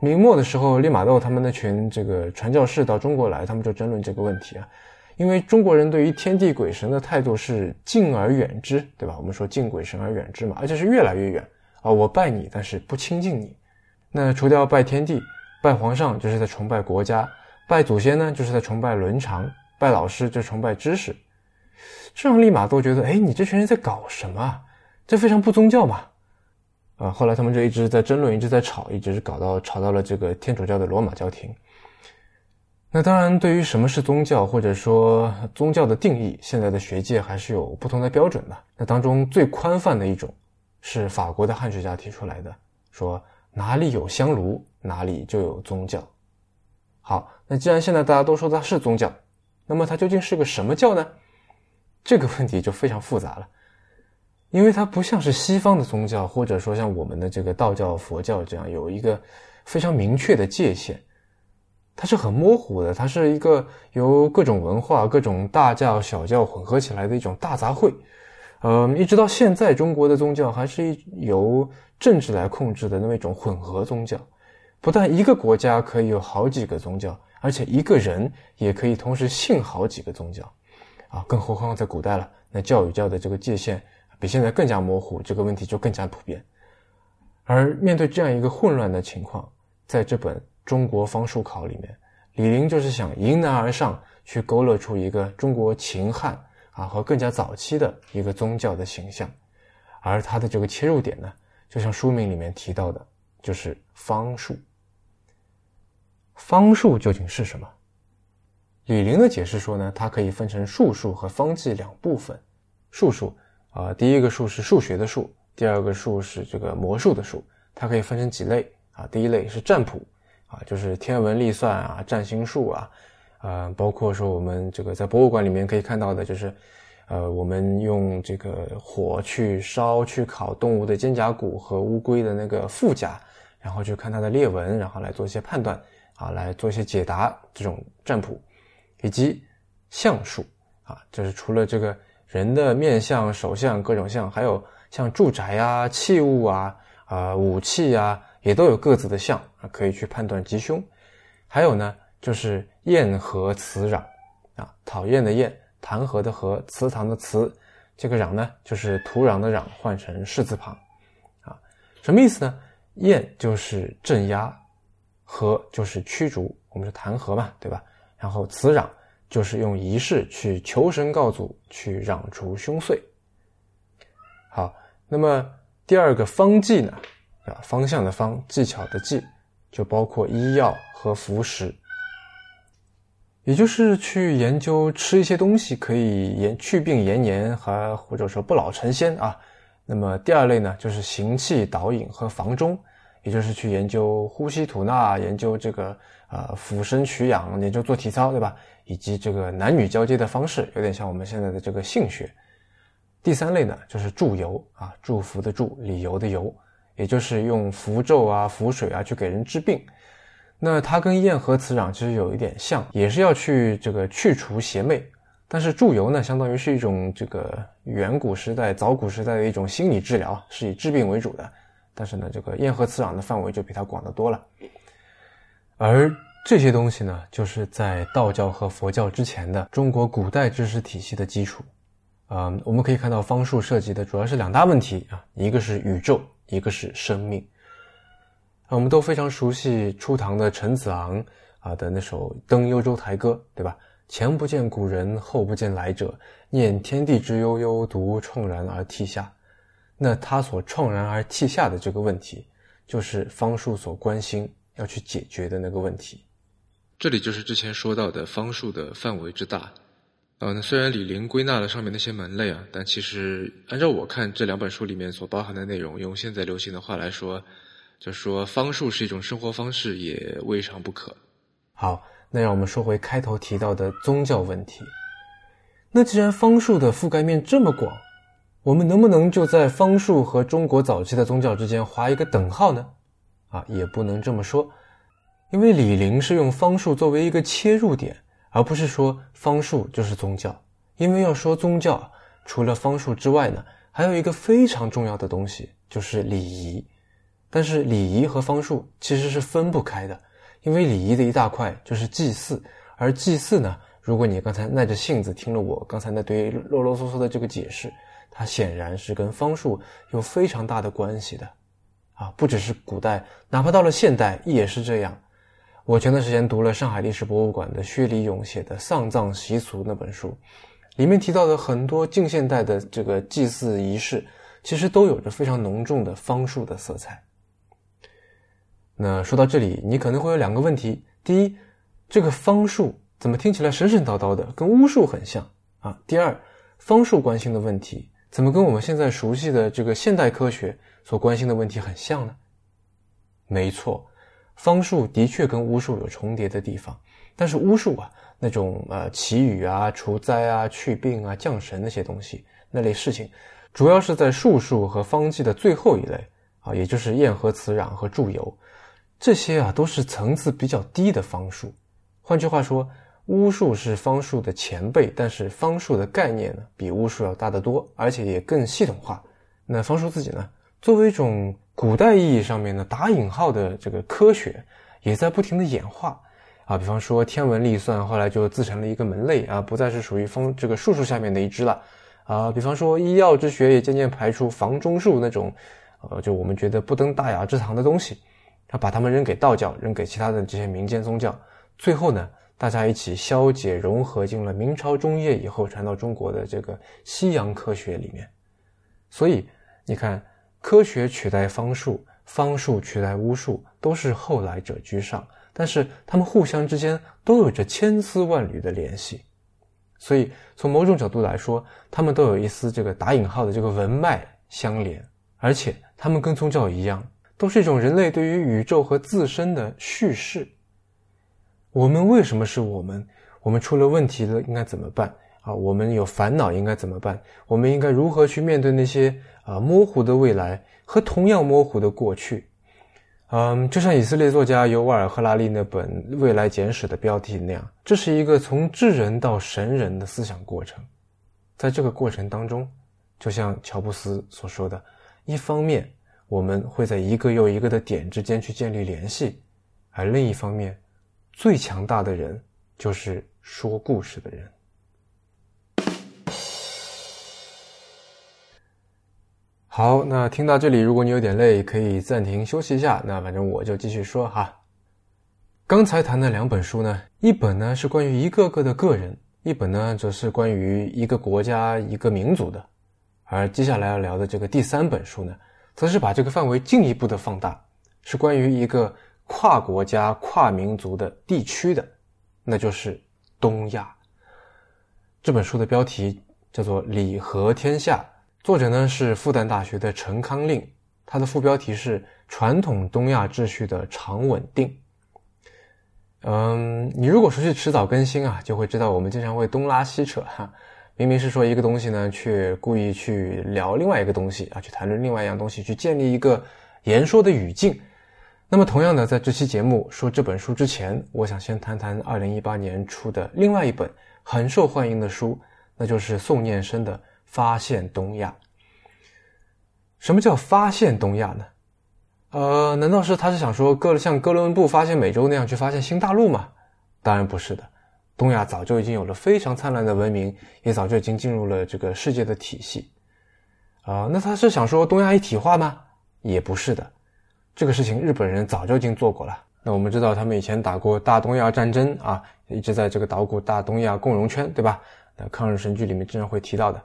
明末的时候，利玛窦他们那群这个传教士到中国来，他们就争论这个问题啊，因为中国人对于天地鬼神的态度是敬而远之，对吧？我们说敬鬼神而远之嘛，而且是越来越远啊，我拜你，但是不亲近你。那除掉拜天地、拜皇上，就是在崇拜国家；拜祖先呢，就是在崇拜伦常；拜老师就崇拜知识。这让利马窦觉得，哎，你这群人在搞什么？这非常不宗教嘛！啊，后来他们就一直在争论，一直在吵，一直是搞到吵到了这个天主教的罗马教廷。那当然，对于什么是宗教，或者说宗教的定义，现在的学界还是有不同的标准的。那当中最宽泛的一种，是法国的汉学家提出来的，说。哪里有香炉，哪里就有宗教。好，那既然现在大家都说它是宗教，那么它究竟是个什么教呢？这个问题就非常复杂了，因为它不像是西方的宗教，或者说像我们的这个道教、佛教这样有一个非常明确的界限，它是很模糊的，它是一个由各种文化、各种大教小教混合起来的一种大杂烩。嗯，一直到现在，中国的宗教还是一由政治来控制的那么一种混合宗教。不但一个国家可以有好几个宗教，而且一个人也可以同时信好几个宗教，啊，更何况在古代了，那教与教的这个界限比现在更加模糊，这个问题就更加普遍。而面对这样一个混乱的情况，在这本《中国方术考》里面，李陵就是想迎难而上，去勾勒出一个中国秦汉。啊，和更加早期的一个宗教的形象，而它的这个切入点呢，就像书名里面提到的，就是方术。方术究竟是什么？李陵的解释说呢，它可以分成术数和方剂两部分。术数啊，第一个术是数学的术，第二个术是这个魔术的术。它可以分成几类啊？第一类是占卜啊，就是天文历算啊，占星术啊。呃，包括说我们这个在博物馆里面可以看到的，就是，呃，我们用这个火去烧、去烤动物的肩胛骨和乌龟的那个腹甲，然后去看它的裂纹，然后来做一些判断，啊，来做一些解答这种占卜，以及相术，啊，就是除了这个人的面相、手相各种相，还有像住宅啊、器物啊、啊武器啊，也都有各自的相啊，可以去判断吉凶，还有呢。就是厌和辞壤，啊，讨厌的厌，弹劾的和，祠堂的祠，这个壤呢，就是土壤的壤，换成士字旁，啊，什么意思呢？厌就是镇压，和就是驱逐，我们是弹劾嘛，对吧？然后辞壤就是用仪式去求神告祖，去攘除凶祟。好，那么第二个方剂呢，啊，方向的方，技巧的技，就包括医药和服食。也就是去研究吃一些东西可以延去病延年，还或者说不老成仙啊。那么第二类呢，就是行气导引和房中，也就是去研究呼吸吐纳，研究这个呃俯身取氧，研究做体操，对吧？以及这个男女交接的方式，有点像我们现在的这个性学。第三类呢，就是祝由啊，祝福的祝，理由的由，也就是用符咒啊、符水啊去给人治病。那它跟燕和磁场其实有一点像，也是要去这个去除邪魅。但是祝由呢，相当于是一种这个远古时代、早古时代的一种心理治疗，是以治病为主的。但是呢，这个燕和磁场的范围就比它广得多了。而这些东西呢，就是在道教和佛教之前的中国古代知识体系的基础。啊，我们可以看到方术涉及的主要是两大问题啊，一个是宇宙，一个是生命。我们都非常熟悉初唐的陈子昂啊的那首《登幽州台歌》，对吧？前不见古人，后不见来者，念天地之悠悠，独怆然而涕下。那他所怆然而涕下的这个问题，就是方术所关心要去解决的那个问题。这里就是之前说到的方术的范围之大。啊，那虽然李陵归纳了上面那些门类啊，但其实按照我看这两本书里面所包含的内容，用现在流行的话来说。就说方术是一种生活方式，也未尝不可。好，那让我们说回开头提到的宗教问题。那既然方术的覆盖面这么广，我们能不能就在方术和中国早期的宗教之间划一个等号呢？啊，也不能这么说，因为李陵是用方术作为一个切入点，而不是说方术就是宗教。因为要说宗教，除了方术之外呢，还有一个非常重要的东西，就是礼仪。但是礼仪和方术其实是分不开的，因为礼仪的一大块就是祭祀，而祭祀呢。如果你刚才耐着性子听了我刚才那堆啰啰嗦嗦的这个解释，它显然是跟方术有非常大的关系的，啊，不只是古代，哪怕到了现代也是这样。我前段时间读了上海历史博物馆的薛礼勇写的《丧葬习俗》那本书，里面提到的很多近现代的这个祭祀仪式，其实都有着非常浓重的方术的色彩。那说到这里，你可能会有两个问题：第一，这个方术。怎么听起来神神叨叨的，跟巫术很像啊？第二，方术关心的问题，怎么跟我们现在熟悉的这个现代科学所关心的问题很像呢？没错，方术的确跟巫术有重叠的地方，但是巫术啊，那种呃祈雨啊、除灾啊、去病啊、降神那些东西，那类事情，主要是在术数和方剂的最后一类啊，也就是验和磁壤和祝由，这些啊都是层次比较低的方术。换句话说。巫术是方术的前辈，但是方术的概念呢，比巫术要大得多，而且也更系统化。那方术自己呢，作为一种古代意义上面的打引号的这个科学，也在不停的演化啊。比方说天文历算，后来就自成了一个门类啊，不再是属于方这个术数下面的一支了啊。比方说医药之学也渐渐排除房中术那种，呃，就我们觉得不登大雅之堂的东西，他把他们扔给道教，扔给其他的这些民间宗教，最后呢。大家一起消解融合进了明朝中叶以后传到中国的这个西洋科学里面，所以你看，科学取代方术，方术取代巫术，都是后来者居上，但是他们互相之间都有着千丝万缕的联系，所以从某种角度来说，他们都有一丝这个打引号的这个文脉相连，而且他们跟宗教一样，都是一种人类对于宇宙和自身的叙事。我们为什么是我们？我们出了问题了，应该怎么办啊？我们有烦恼，应该怎么办？我们应该如何去面对那些啊模糊的未来和同样模糊的过去？嗯，就像以色列作家尤瓦尔·赫拉利那本《未来简史》的标题那样，这是一个从智人到神人的思想过程。在这个过程当中，就像乔布斯所说的，一方面我们会在一个又一个的点之间去建立联系，而另一方面。最强大的人就是说故事的人。好，那听到这里，如果你有点累，可以暂停休息一下。那反正我就继续说哈。刚才谈的两本书呢，一本呢是关于一个个的个人，一本呢则是关于一个国家、一个民族的。而接下来要聊的这个第三本书呢，则是把这个范围进一步的放大，是关于一个。跨国家、跨民族的地区的，那就是东亚。这本书的标题叫做《礼和天下》，作者呢是复旦大学的陈康令，他的副标题是《传统东亚秩序的长稳定》。嗯，你如果熟悉迟早更新啊，就会知道我们经常会东拉西扯哈。明明是说一个东西呢，却故意去聊另外一个东西啊，去谈论另外一样东西，去建立一个言说的语境。那么，同样的，在这期节目说这本书之前，我想先谈谈二零一八年出的另外一本很受欢迎的书，那就是宋念生的《发现东亚》。什么叫发现东亚呢？呃，难道是他是想说哥像哥伦布发现美洲那样去发现新大陆吗？当然不是的，东亚早就已经有了非常灿烂的文明，也早就已经进入了这个世界的体系。啊，那他是想说东亚一体化吗？也不是的。这个事情日本人早就已经做过了。那我们知道他们以前打过大东亚战争啊，一直在这个捣鼓大东亚共荣圈，对吧？那抗日神剧里面经常会提到的。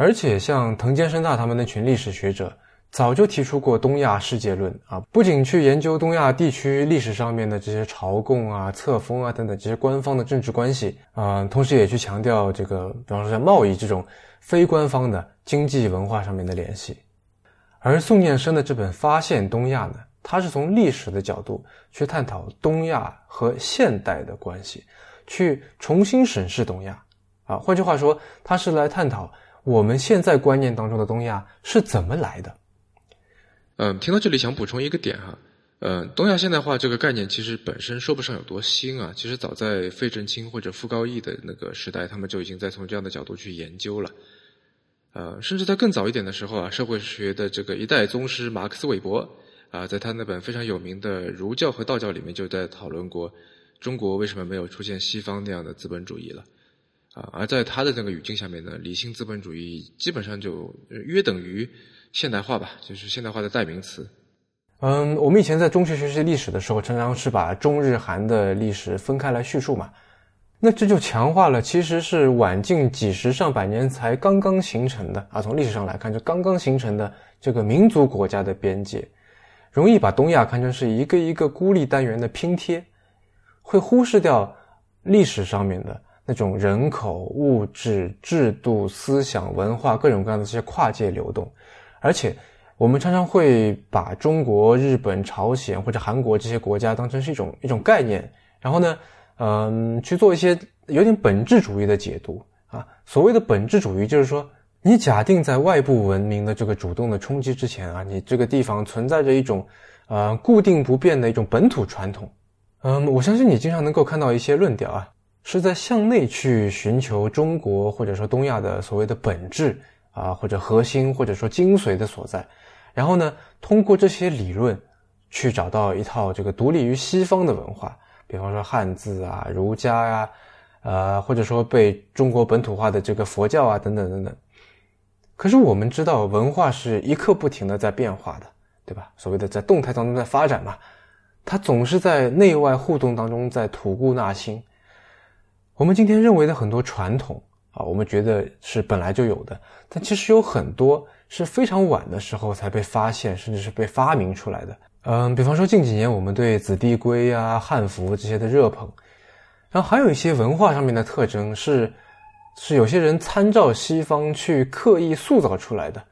而且像藤间生大他们那群历史学者，早就提出过东亚世界论啊，不仅去研究东亚地区历史上面的这些朝贡啊、册封啊等等这些官方的政治关系啊，同时也去强调这个，比方说像贸易这种非官方的经济文化上面的联系。而宋念生的这本《发现东亚》呢，它是从历史的角度去探讨东亚和现代的关系，去重新审视东亚。啊，换句话说，它是来探讨我们现在观念当中的东亚是怎么来的。嗯，听到这里想补充一个点哈，呃，东亚现代化这个概念其实本身说不上有多新啊，其实早在费正清或者傅高义的那个时代，他们就已经在从这样的角度去研究了。呃，甚至在更早一点的时候啊，社会学的这个一代宗师马克思韦伯啊，在他那本非常有名的《儒教和道教》里面就在讨论过中国为什么没有出现西方那样的资本主义了。而在他的这个语境下面呢，理性资本主义基本上就约等于现代化吧，就是现代化的代名词。嗯，我们以前在中学学习历史的时候，常常是把中日韩的历史分开来叙述嘛，那这就强化了其实是晚近几十上百年才刚刚形成的啊，从历史上来看，就刚刚形成的这个民族国家的边界，容易把东亚看成是一个一个孤立单元的拼贴，会忽视掉历史上面的。那种人口、物质、制度、思想、文化各种各样的这些跨界流动，而且我们常常会把中国、日本、朝鲜或者韩国这些国家当成是一种一种概念，然后呢，嗯，去做一些有点本质主义的解读啊。所谓的本质主义，就是说你假定在外部文明的这个主动的冲击之前啊，你这个地方存在着一种呃固定不变的一种本土传统。嗯，我相信你经常能够看到一些论调啊。是在向内去寻求中国或者说东亚的所谓的本质啊，或者核心或者说精髓的所在，然后呢，通过这些理论去找到一套这个独立于西方的文化，比方说汉字啊、儒家呀，呃，或者说被中国本土化的这个佛教啊等等等等。可是我们知道，文化是一刻不停的在变化的，对吧？所谓的在动态当中在发展嘛，它总是在内外互动当中在吐故纳新。我们今天认为的很多传统啊，我们觉得是本来就有的，但其实有很多是非常晚的时候才被发现，甚至是被发明出来的。嗯，比方说近几年我们对子弟规啊、汉服这些的热捧，然后还有一些文化上面的特征是，是有些人参照西方去刻意塑造出来的。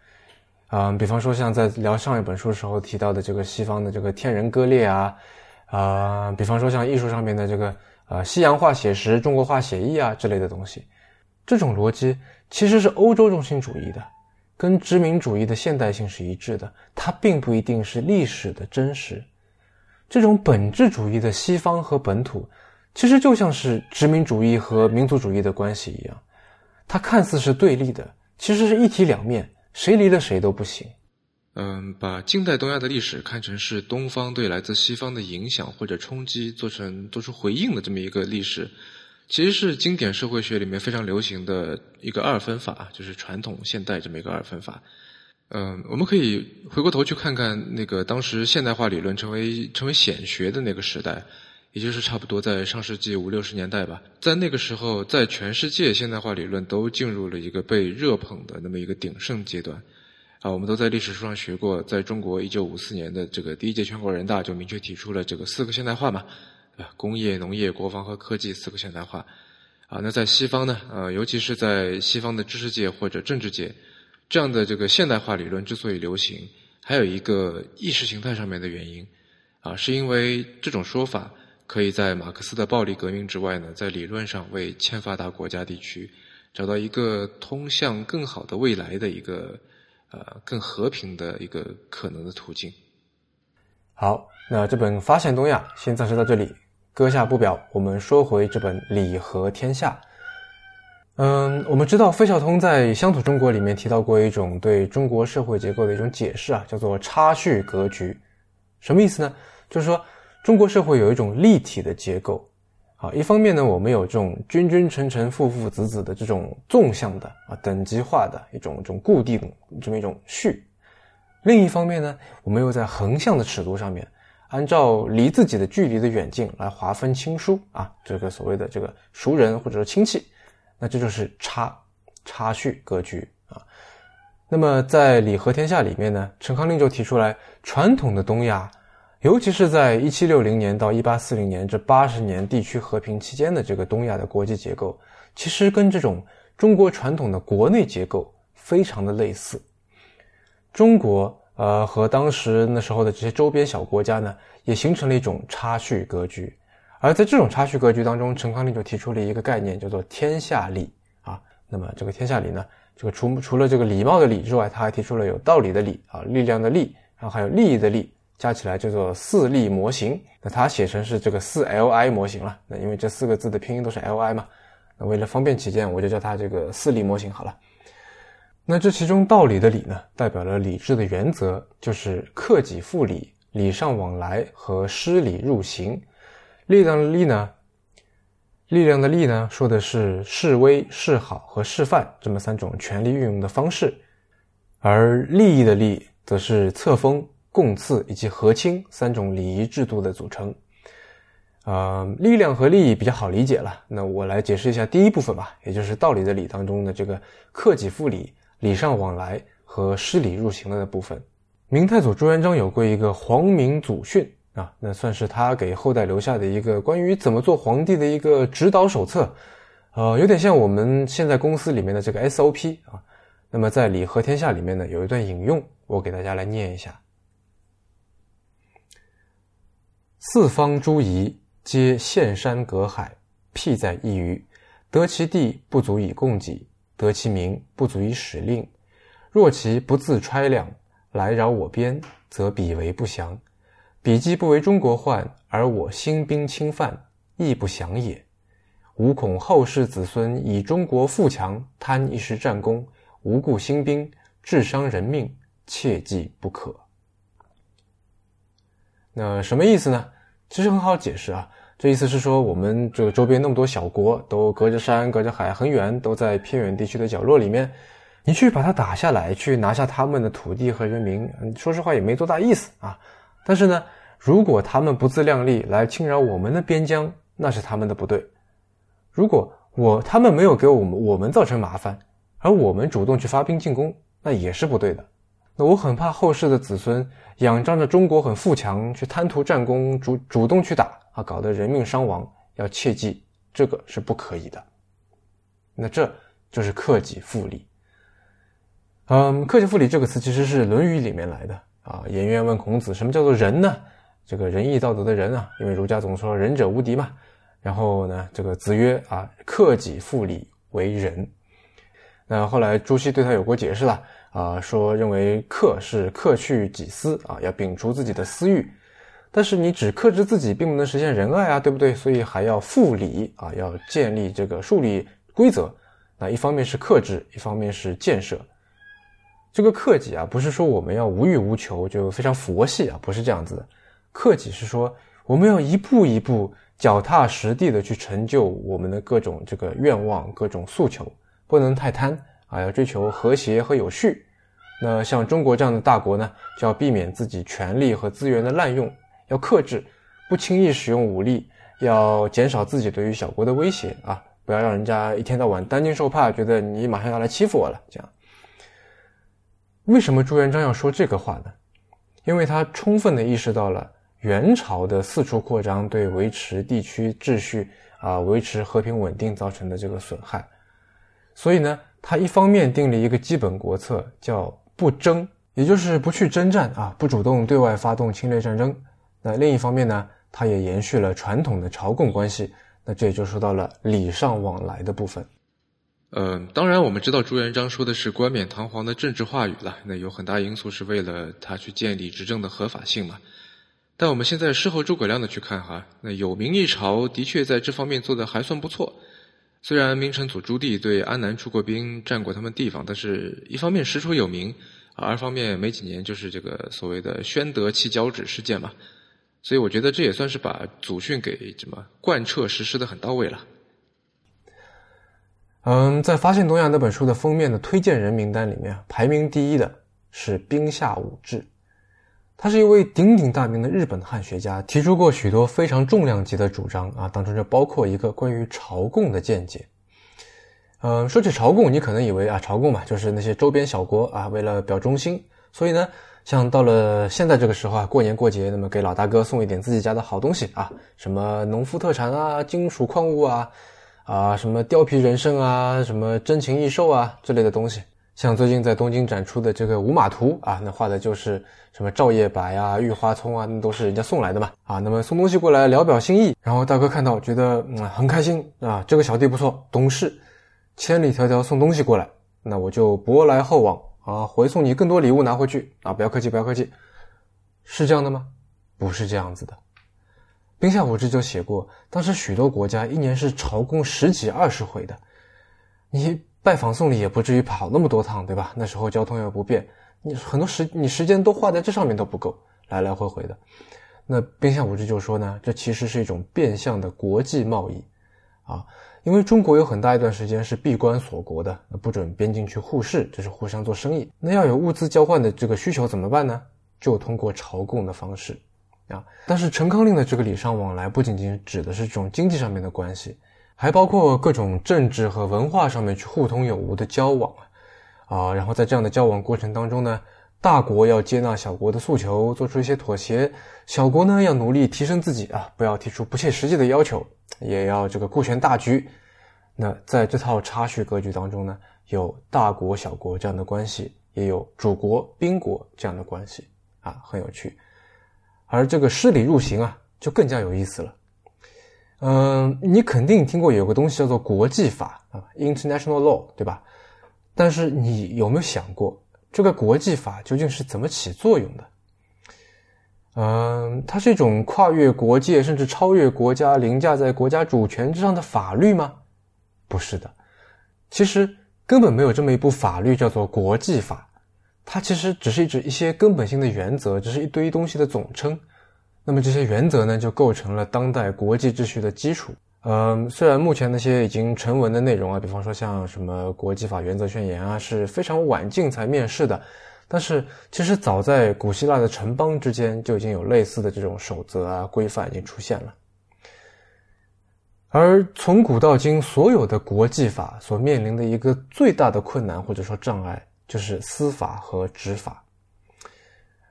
嗯，比方说像在聊上一本书的时候提到的这个西方的这个天人割裂啊，啊，比方说像艺术上面的这个。啊，西洋画写实，中国画写意啊之类的东西，这种逻辑其实是欧洲中心主义的，跟殖民主义的现代性是一致的。它并不一定是历史的真实。这种本质主义的西方和本土，其实就像是殖民主义和民族主义的关系一样，它看似是对立的，其实是一体两面，谁离了谁都不行。嗯，把近代东亚的历史看成是东方对来自西方的影响或者冲击做成做出回应的这么一个历史，其实是经典社会学里面非常流行的一个二分法，就是传统现代这么一个二分法。嗯，我们可以回过头去看看那个当时现代化理论成为成为显学的那个时代，也就是差不多在上世纪五六十年代吧。在那个时候，在全世界现代化理论都进入了一个被热捧的那么一个鼎盛阶段。啊，我们都在历史书上学过，在中国一九五四年的这个第一届全国人大就明确提出了这个四个现代化嘛，啊，工业、农业、国防和科技四个现代化。啊，那在西方呢，呃，尤其是在西方的知识界或者政治界，这样的这个现代化理论之所以流行，还有一个意识形态上面的原因，啊，是因为这种说法可以在马克思的暴力革命之外呢，在理论上为欠发达国家地区找到一个通向更好的未来的一个。呃，更和平的一个可能的途径。好，那这本《发现东亚》先暂时到这里，搁下不表。我们说回这本《礼和天下》。嗯，我们知道费孝通在《乡土中国》里面提到过一种对中国社会结构的一种解释啊，叫做差序格局。什么意思呢？就是说中国社会有一种立体的结构。啊，一方面呢，我们有这种君君臣臣父父子子的这种纵向的啊等级化的一种这种固定这么一种序；另一方面呢，我们又在横向的尺度上面，按照离自己的距离的远近来划分亲疏啊，这个所谓的这个熟人或者说亲戚，那这就是差差序格局啊。那么在《礼和天下》里面呢，陈康令就提出来，传统的东亚。尤其是在一七六零年到一八四零年这八十年地区和平期间的这个东亚的国际结构，其实跟这种中国传统的国内结构非常的类似。中国呃，和当时那时候的这些周边小国家呢，也形成了一种差序格局。而在这种差序格局当中，陈康令就提出了一个概念，叫做“天下礼”啊。那么这个天下礼呢，这个除除了这个礼貌的礼之外，他还提出了有道理的理啊，力量的力，然后还有利益的利，加起来叫做四力模型。那它写成是这个四 Li 模型了。那因为这四个字的拼音都是 Li 嘛，那为了方便起见，我就叫它这个四力模型好了。那这其中道理的理呢，代表了理智的原则，就是克己复礼、礼尚往来和施礼入行。力量的力呢，力量的力呢，说的是示威、示好和示范这么三种权力运用的方式，而利益的利，则是册封、贡赐以及和亲三种礼仪制度的组成。呃，力量和利益比较好理解了，那我来解释一下第一部分吧，也就是道理的理当中的这个克己复礼。礼尚往来和施礼入行的部分，明太祖朱元璋有过一个皇明祖训啊，那算是他给后代留下的一个关于怎么做皇帝的一个指导手册，呃，有点像我们现在公司里面的这个 SOP 啊。那么在《礼和天下》里面呢，有一段引用，我给大家来念一下：四方诸夷皆陷山隔海，僻在一隅，得其地不足以供给。得其民不足以使令，若其不自揣量，来扰我边，则彼为不祥。彼既不为中国患，而我兴兵侵犯，亦不祥也。吾恐后世子孙以中国富强，贪一时战功，无故兴兵，致伤人命，切记不可。那什么意思呢？其实很好解释啊。这意思是说，我们这个周边那么多小国，都隔着山、隔着海，很远，都在偏远地区的角落里面。你去把它打下来，去拿下他们的土地和人民，说实话也没多大意思啊。但是呢，如果他们不自量力来侵扰我们的边疆，那是他们的不对。如果我他们没有给我们我们造成麻烦，而我们主动去发兵进攻，那也是不对的。那我很怕后世的子孙仰仗着中国很富强，去贪图战功，主主动去打。啊，搞得人命伤亡，要切记这个是不可以的。那这就是克己复礼。嗯，克己复礼这个词其实是《论语》里面来的啊。颜渊问孔子：“什么叫做仁呢？”这个仁义道德的仁啊，因为儒家总说仁者无敌嘛。然后呢，这个子曰：“啊，克己复礼为仁。”那后来朱熹对他有过解释了啊，说认为克是克去己私啊，要摒除自己的私欲。但是你只克制自己，并不能实现仁爱啊，对不对？所以还要复礼啊，要建立这个树立规则。那一方面是克制，一方面是建设。这个克己啊，不是说我们要无欲无求，就非常佛系啊，不是这样子的。克己是说我们要一步一步脚踏实地的去成就我们的各种这个愿望、各种诉求，不能太贪啊，要追求和谐和有序。那像中国这样的大国呢，就要避免自己权力和资源的滥用。要克制，不轻易使用武力，要减少自己对于小国的威胁啊！不要让人家一天到晚担惊受怕，觉得你马上要来欺负我了。这样，为什么朱元璋要说这个话呢？因为他充分的意识到了元朝的四处扩张对维持地区秩序啊、维持和平稳定造成的这个损害，所以呢，他一方面定了一个基本国策，叫不争，也就是不去征战啊，不主动对外发动侵略战争。那另一方面呢，它也延续了传统的朝贡关系。那这也就说到了礼尚往来的部分。嗯，当然我们知道朱元璋说的是冠冕堂皇的政治话语了。那有很大因素是为了他去建立执政的合法性嘛。但我们现在事后诸葛亮的去看哈，那有名一朝的确在这方面做的还算不错。虽然明成祖朱棣对安南出过兵，占过他们地方，但是一方面实出有名，二方面没几年就是这个所谓的宣德弃交趾事件嘛。所以我觉得这也算是把祖训给什么贯彻实施的很到位了。嗯，在《发现东亚》那本书的封面的推荐人名单里面，排名第一的是兵下武志。他是一位鼎鼎大名的日本汉学家，提出过许多非常重量级的主张啊，当中就包括一个关于朝贡的见解。嗯，说起朝贡，你可能以为啊，朝贡嘛，就是那些周边小国啊，为了表忠心，所以呢。像到了现在这个时候啊，过年过节，那么给老大哥送一点自己家的好东西啊，什么农夫特产啊、金属矿物啊，啊，什么貂皮人参啊、什么珍禽异兽啊之类的东西，像最近在东京展出的这个五马图啊，那画的就是什么照叶柏啊、玉花葱啊，那都是人家送来的嘛啊。那么送东西过来聊表心意，然后大哥看到觉得嗯很开心啊，这个小弟不错，懂事，千里迢迢送东西过来，那我就博来厚往啊，回送你更多礼物拿回去啊，不要客气，不要客气，是这样的吗？不是这样子的。冰下武志就写过，当时许多国家一年是朝贡十几二十回的，你拜访送礼也不至于跑那么多趟，对吧？那时候交通又不便，你很多时你时间都花在这上面都不够，来来回回的。那冰下武志就说呢，这其实是一种变相的国际贸易啊，因为中国有很大一段时间是闭关锁国的，不准边境去互市，就是互相做生意。那要有物资交换的这个需求怎么办呢？就通过朝贡的方式。啊，但是陈康令的这个礼尚往来不仅仅指的是这种经济上面的关系，还包括各种政治和文化上面去互通有无的交往啊，啊，然后在这样的交往过程当中呢，大国要接纳小国的诉求，做出一些妥协，小国呢要努力提升自己啊，不要提出不切实际的要求，也要这个顾全大局。那在这套差序格局当中呢，有大国小国这样的关系，也有主国宾国这样的关系啊，很有趣。而这个失礼入刑啊，就更加有意思了。嗯，你肯定听过有个东西叫做国际法啊，international law，对吧？但是你有没有想过，这个国际法究竟是怎么起作用的？嗯，它是一种跨越国界甚至超越国家、凌驾在国家主权之上的法律吗？不是的，其实根本没有这么一部法律叫做国际法。它其实只是指一些根本性的原则，只是一堆东西的总称。那么这些原则呢，就构成了当代国际秩序的基础。嗯，虽然目前那些已经成文的内容啊，比方说像什么国际法原则宣言啊，是非常晚近才面世的，但是其实早在古希腊的城邦之间就已经有类似的这种守则啊规范已经出现了。而从古到今，所有的国际法所面临的一个最大的困难或者说障碍。就是司法和执法。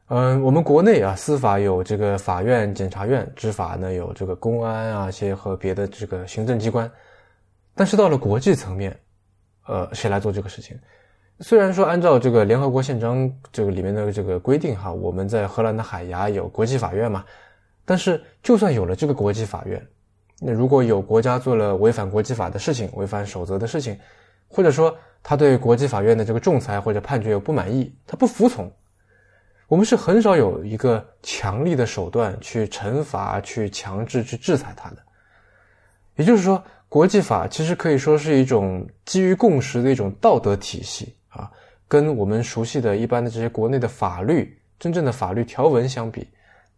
嗯，我们国内啊，司法有这个法院、检察院，执法呢有这个公安啊，一些和别的这个行政机关。但是到了国际层面，呃，谁来做这个事情？虽然说按照这个联合国宪章这个里面的这个规定哈，我们在荷兰的海牙有国际法院嘛，但是就算有了这个国际法院，那如果有国家做了违反国际法的事情、违反守则的事情，或者说，他对国际法院的这个仲裁或者判决有不满意，他不服从，我们是很少有一个强力的手段去惩罚、去强制、去制裁他的。也就是说，国际法其实可以说是一种基于共识的一种道德体系啊，跟我们熟悉的一般的这些国内的法律、真正的法律条文相比，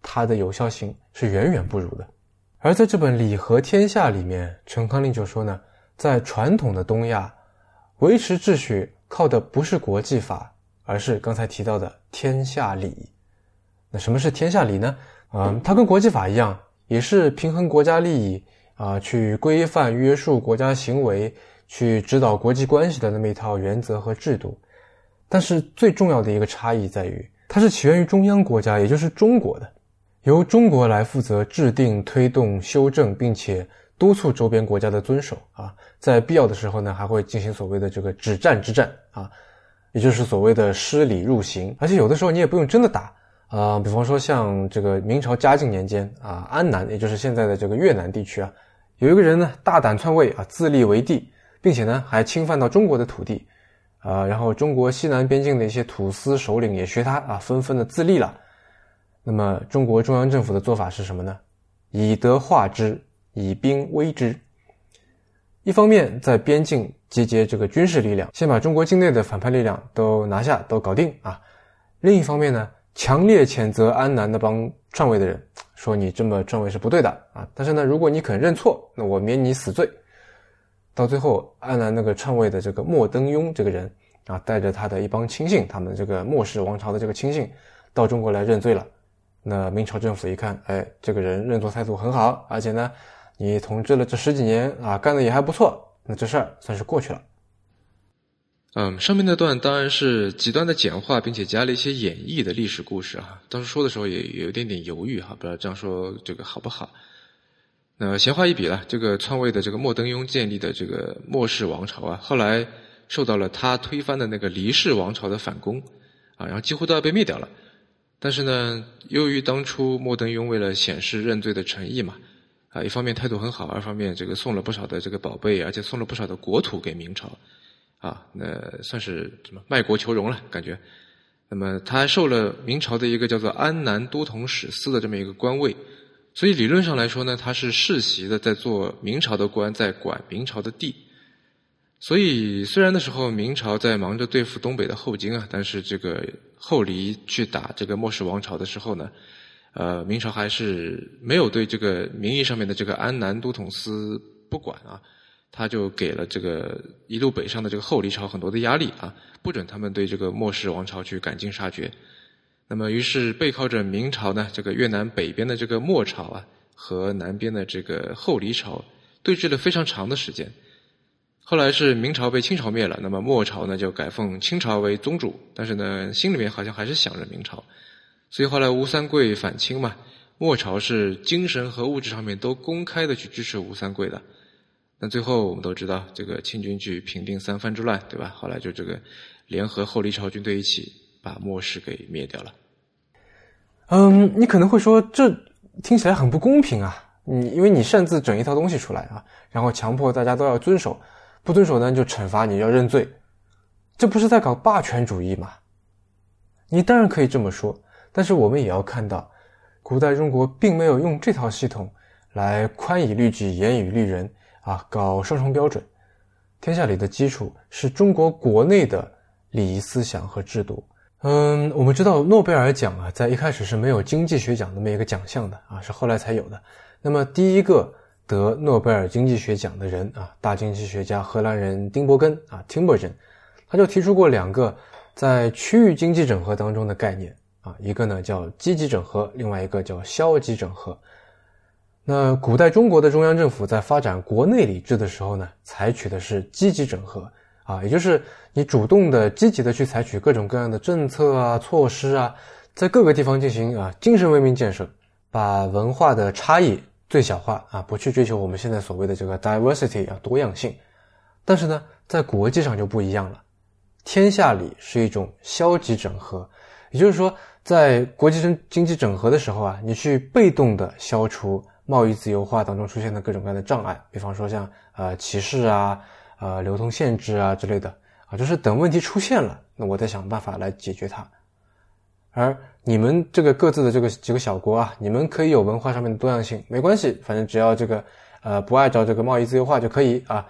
它的有效性是远远不如的。而在这本《礼和天下》里面，陈康令就说呢，在传统的东亚。维持秩序靠的不是国际法，而是刚才提到的天下礼。那什么是天下礼呢？嗯，它跟国际法一样，也是平衡国家利益啊，去规范约束国家行为，去指导国际关系的那么一套原则和制度。但是最重要的一个差异在于，它是起源于中央国家，也就是中国的，由中国来负责制定、推动、修正，并且。督促周边国家的遵守啊，在必要的时候呢，还会进行所谓的这个止战之战啊，也就是所谓的失礼入刑。而且有的时候你也不用真的打啊，比方说像这个明朝嘉靖年间啊，安南也就是现在的这个越南地区啊，有一个人呢大胆篡位啊，自立为帝，并且呢还侵犯到中国的土地啊，然后中国西南边境的一些土司首领也学他啊，纷纷的自立了。那么中国中央政府的做法是什么呢？以德化之。以兵威之，一方面在边境集结这个军事力量，先把中国境内的反叛力量都拿下，都搞定啊；另一方面呢，强烈谴责安南那帮篡位的人，说你这么篡位是不对的啊。但是呢，如果你肯认错，那我免你死罪。到最后，安南那个篡位的这个莫登庸这个人啊，带着他的一帮亲信，他们这个莫氏王朝的这个亲信，到中国来认罪了。那明朝政府一看，哎，这个人认错态度很好，而且呢。你统治了这十几年啊，干的也还不错，那这事儿算是过去了。嗯，上面那段当然是极端的简化，并且加了一些演绎的历史故事啊。当时说的时候也有一点点犹豫哈，不知道这样说这个好不好。那闲话一笔了，这个篡位的这个莫登庸建立的这个莫氏王朝啊，后来受到了他推翻的那个黎氏王朝的反攻，啊，然后几乎都要被灭掉了。但是呢，由于当初莫登庸为了显示认罪的诚意嘛，啊，一方面态度很好，二方面这个送了不少的这个宝贝，而且送了不少的国土给明朝，啊，那算是什么卖国求荣了感觉。那么他还受了明朝的一个叫做安南都统史司的这么一个官位，所以理论上来说呢，他是世袭的，在做明朝的官，在管明朝的地。所以虽然那时候明朝在忙着对付东北的后金啊，但是这个后黎去打这个末世王朝的时候呢，呃，明朝还是没有对这个名义上面的这个安南都统司不管啊。他就给了这个一路北上的这个后黎朝很多的压力啊，不准他们对这个末世王朝去赶尽杀绝。那么，于是背靠着明朝呢，这个越南北边的这个末朝啊，和南边的这个后黎朝对峙了非常长的时间。后来是明朝被清朝灭了，那么末朝呢就改奉清朝为宗主，但是呢心里面好像还是想着明朝，所以后来吴三桂反清嘛，末朝是精神和物质上面都公开的去支持吴三桂的。那最后我们都知道，这个清军去平定三藩之乱，对吧？后来就这个联合后黎朝军队一起把末世给灭掉了。嗯，你可能会说，这听起来很不公平啊！你因为你擅自整一套东西出来啊，然后强迫大家都要遵守，不遵守呢就惩罚你要认罪，这不是在搞霸权主义吗？你当然可以这么说，但是我们也要看到，古代中国并没有用这套系统来宽以律己，严以律人。啊，搞双重标准，天下里的基础是中国国内的礼仪思想和制度。嗯，我们知道诺贝尔奖啊，在一开始是没有经济学奖那么一个奖项的啊，是后来才有的。那么第一个得诺贝尔经济学奖的人啊，大经济学家荷兰人丁伯根啊 （Timbergen），他就提出过两个在区域经济整合当中的概念啊，一个呢叫积极整合，另外一个叫消极整合。那古代中国的中央政府在发展国内礼制的时候呢，采取的是积极整合啊，也就是你主动的、积极的去采取各种各样的政策啊、措施啊，在各个地方进行啊精神文明建设，把文化的差异最小化啊，不去追求我们现在所谓的这个 diversity 啊多样性。但是呢，在国际上就不一样了，天下礼是一种消极整合，也就是说，在国际经经济整合的时候啊，你去被动的消除。贸易自由化当中出现的各种各样的障碍，比方说像呃歧视啊、呃流通限制啊之类的啊，就是等问题出现了，那我再想办法来解决它。而你们这个各自的这个几个小国啊，你们可以有文化上面的多样性，没关系，反正只要这个呃不按照这个贸易自由化就可以啊，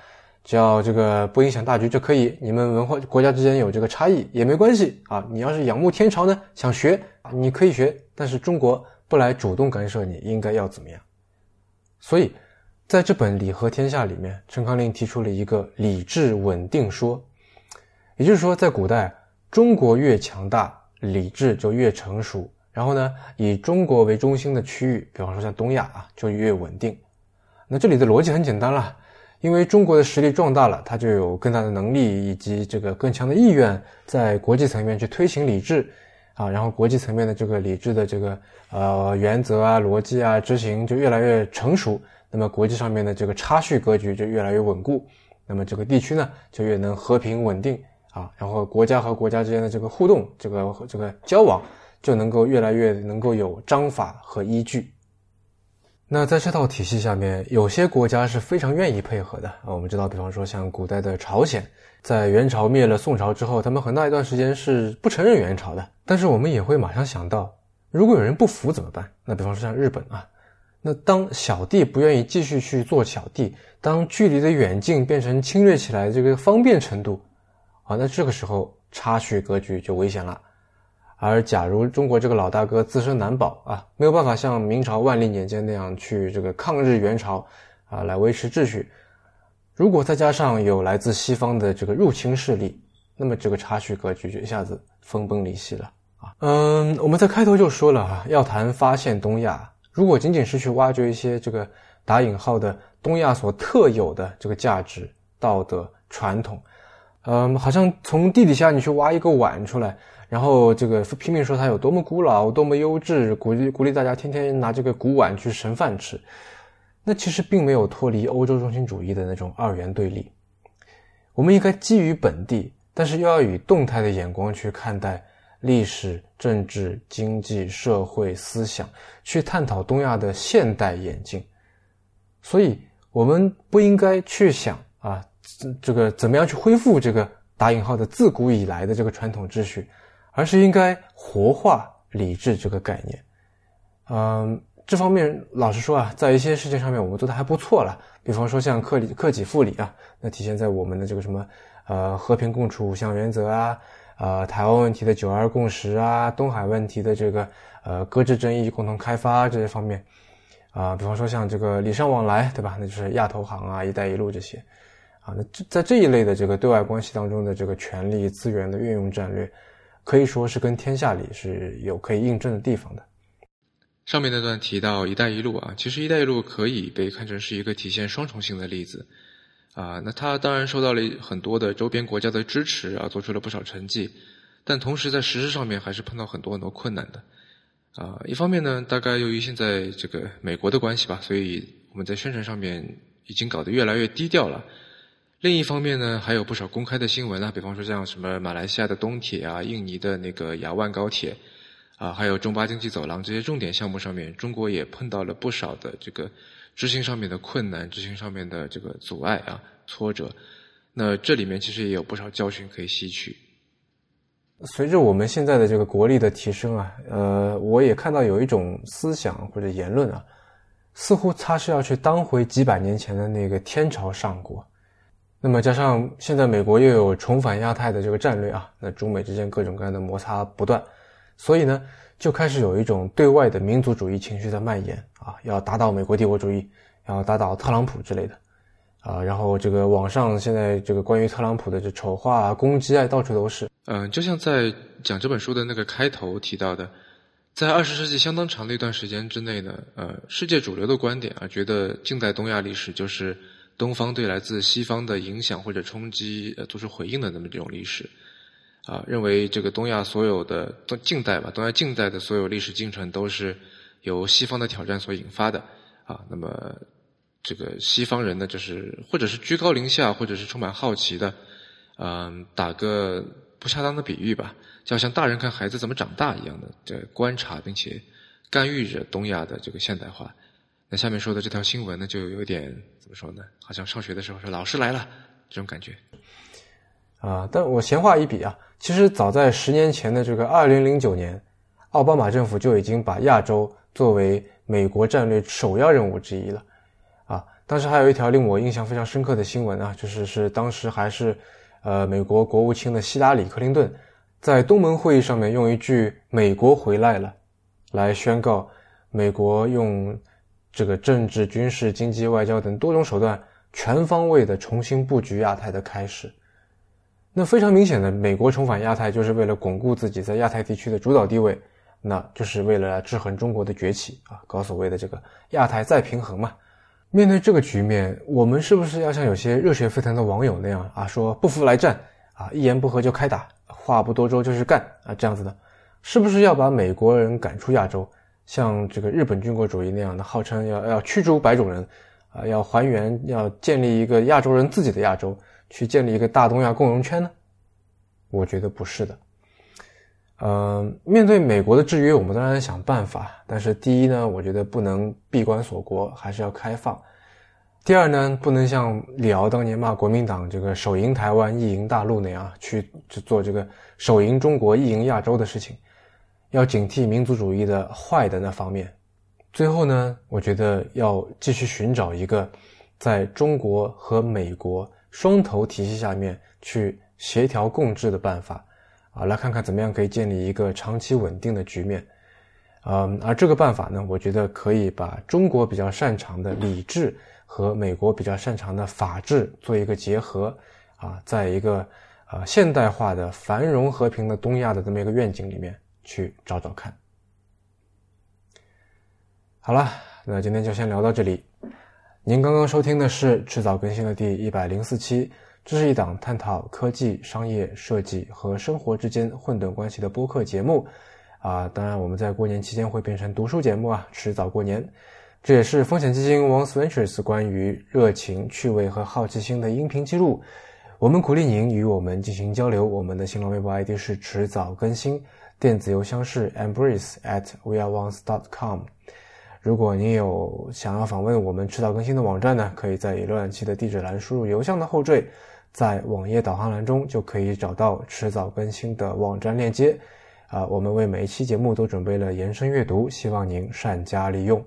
只要这个不影响大局就可以。你们文化国家之间有这个差异也没关系啊，你要是仰慕天朝呢，想学你可以学，但是中国不来主动干涉，你应该要怎么样？所以，在这本《礼和天下》里面，陈康令提出了一个礼制稳定说，也就是说，在古代，中国越强大，礼制就越成熟。然后呢，以中国为中心的区域，比方说像东亚啊，就越稳定。那这里的逻辑很简单了，因为中国的实力壮大了，他就有更大的能力以及这个更强的意愿，在国际层面去推行理智。啊，然后国际层面的这个理智的这个呃原则啊、逻辑啊执行就越来越成熟，那么国际上面的这个差序格局就越来越稳固，那么这个地区呢就越能和平稳定啊，然后国家和国家之间的这个互动、这个这个交往就能够越来越能够有章法和依据。那在这套体系下面，有些国家是非常愿意配合的啊，我们知道，比方说像古代的朝鲜。在元朝灭了宋朝之后，他们很大一段时间是不承认元朝的。但是我们也会马上想到，如果有人不服怎么办？那比方说像日本啊，那当小弟不愿意继续去做小弟，当距离的远近变成侵略起来这个方便程度，啊，那这个时候差序格局就危险了。而假如中国这个老大哥自身难保啊，没有办法像明朝万历年间那样去这个抗日援朝啊，来维持秩序。如果再加上有来自西方的这个入侵势力，那么这个差序格局就一下子分崩离析了啊。嗯，我们在开头就说了啊，要谈发现东亚，如果仅仅是去挖掘一些这个打引号的东亚所特有的这个价值、道德、传统，嗯，好像从地底下你去挖一个碗出来，然后这个拼命说它有多么古老、多么优质，鼓励鼓励大家天天拿这个古碗去盛饭吃。那其实并没有脱离欧洲中心主义的那种二元对立。我们应该基于本地，但是又要以动态的眼光去看待历史、政治、经济、社会、思想，去探讨东亚的现代演进。所以，我们不应该去想啊，这个怎么样去恢复这个打引号的自古以来的这个传统秩序，而是应该活化理智这个概念。嗯。这方面，老实说啊，在一些事情上面我们做的还不错了。比方说像克里克己复礼啊，那体现在我们的这个什么呃和平共处五项原则啊，呃台湾问题的九二共识啊，东海问题的这个呃搁置争议共同开发这些方面啊，比方说像这个礼尚往来，对吧？那就是亚投行啊、一带一路这些啊。那这在这一类的这个对外关系当中的这个权力资源的运用战略，可以说是跟天下里是有可以印证的地方的。上面那段提到“一带一路”啊，其实“一带一路”可以被看成是一个体现双重性的例子，啊，那它当然受到了很多的周边国家的支持啊，做出了不少成绩，但同时在实施上面还是碰到很多很多困难的，啊，一方面呢，大概由于现在这个美国的关系吧，所以我们在宣传上面已经搞得越来越低调了；另一方面呢，还有不少公开的新闻啊，比方说像什么马来西亚的东铁啊，印尼的那个雅万高铁。啊，还有中巴经济走廊这些重点项目上面，中国也碰到了不少的这个执行上面的困难，执行上面的这个阻碍啊、挫折。那这里面其实也有不少教训可以吸取。随着我们现在的这个国力的提升啊，呃，我也看到有一种思想或者言论啊，似乎他是要去当回几百年前的那个天朝上国。那么加上现在美国又有重返亚太的这个战略啊，那中美之间各种各样的摩擦不断。所以呢，就开始有一种对外的民族主义情绪在蔓延啊，要打倒美国帝国主义，要打倒特朗普之类的，啊，然后这个网上现在这个关于特朗普的这丑化啊、攻击啊，到处都是。嗯，就像在讲这本书的那个开头提到的，在二十世纪相当长的一段时间之内呢，呃，世界主流的观点啊，觉得近代东亚历史就是东方对来自西方的影响或者冲击呃做出回应的那么这种历史。啊，认为这个东亚所有的东近代吧，东亚近代的所有历史进程都是由西方的挑战所引发的啊。那么，这个西方人呢，就是或者是居高临下，或者是充满好奇的，嗯，打个不恰当的比喻吧，就像大人看孩子怎么长大一样的，这观察并且干预着东亚的这个现代化。那下面说的这条新闻呢，就有点怎么说呢？好像上学的时候说老师来了这种感觉。啊，但我闲话一笔啊，其实早在十年前的这个二零零九年，奥巴马政府就已经把亚洲作为美国战略首要任务之一了。啊，当时还有一条令我印象非常深刻的新闻啊，就是是当时还是呃美国国务卿的希拉里·克林顿在东盟会议上面用一句“美国回来了”来宣告美国用这个政治、军事、经济、外交等多种手段全方位的重新布局亚太的开始。那非常明显的，美国重返亚太就是为了巩固自己在亚太地区的主导地位，那就是为了制衡中国的崛起啊，搞所谓的这个亚太再平衡嘛。面对这个局面，我们是不是要像有些热血沸腾的网友那样啊，说不服来战啊，一言不合就开打，话不多说就是干啊，这样子的，是不是要把美国人赶出亚洲，像这个日本军国主义那样的，号称要要驱逐白种人啊，要还原，要建立一个亚洲人自己的亚洲？去建立一个大东亚共荣圈呢？我觉得不是的。嗯，面对美国的制约，我们当然想办法。但是第一呢，我觉得不能闭关锁国，还是要开放。第二呢，不能像李敖当年骂国民党这个“手赢台湾，意赢大陆”那样去去做这个“手赢中国，意赢亚洲”的事情。要警惕民族主义的坏的那方面。最后呢，我觉得要继续寻找一个在中国和美国。双头体系下面去协调共治的办法，啊，来看看怎么样可以建立一个长期稳定的局面，嗯，而这个办法呢，我觉得可以把中国比较擅长的理智和美国比较擅长的法治做一个结合，啊，在一个啊现代化的繁荣和平的东亚的这么一个愿景里面去找找看。好了，那今天就先聊到这里。您刚刚收听的是迟早更新的第一百零四期，这是一档探讨科技、商业、设计和生活之间混沌关系的播客节目。啊，当然我们在过年期间会变成读书节目啊，迟早过年。这也是风险基金 Once Ventures 关于热情、趣味和好奇心的音频记录。我们鼓励您与我们进行交流。我们的新浪微博 ID 是迟早更新，电子邮箱是 embrace at weareones dot com。如果您有想要访问我们迟早更新的网站呢，可以在浏览器的地址栏输入邮箱的后缀，在网页导航栏中就可以找到迟早更新的网站链接。啊，我们为每一期节目都准备了延伸阅读，希望您善加利用。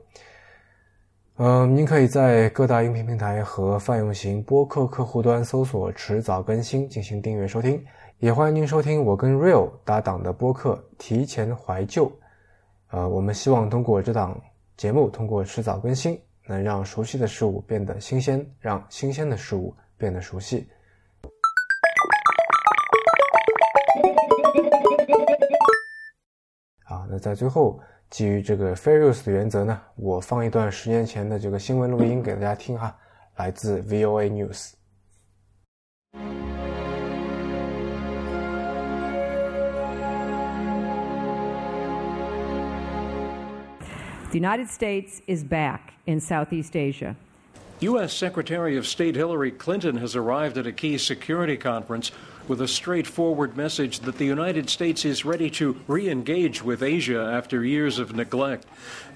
嗯，您可以在各大音频平台和泛用型播客客户端搜索“迟早更新”进行订阅收听，也欢迎您收听我跟 Real 搭档的播客《提前怀旧》。呃，我们希望通过这档节目，通过迟早更新，能让熟悉的事物变得新鲜，让新鲜的事物变得熟悉。好，那在最后。基于这个 fair use 的原则呢，我放一段十年前的这个新闻录音给大家听哈，来自 VOA News。The United States is back in Southeast Asia. U.S. Secretary of State Hillary Clinton has arrived at a key security conference with a straightforward message that the United States is ready to re engage with Asia after years of neglect.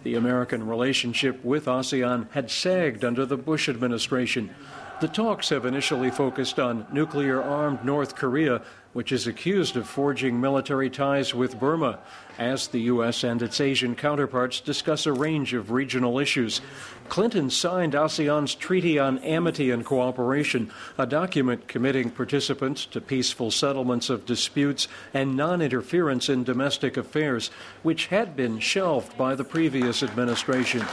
The American relationship with ASEAN had sagged under the Bush administration. The talks have initially focused on nuclear armed North Korea, which is accused of forging military ties with Burma, as the U.S. and its Asian counterparts discuss a range of regional issues. Clinton signed ASEAN's Treaty on Amity and Cooperation, a document committing participants to peaceful settlements of disputes and non interference in domestic affairs, which had been shelved by the previous administration.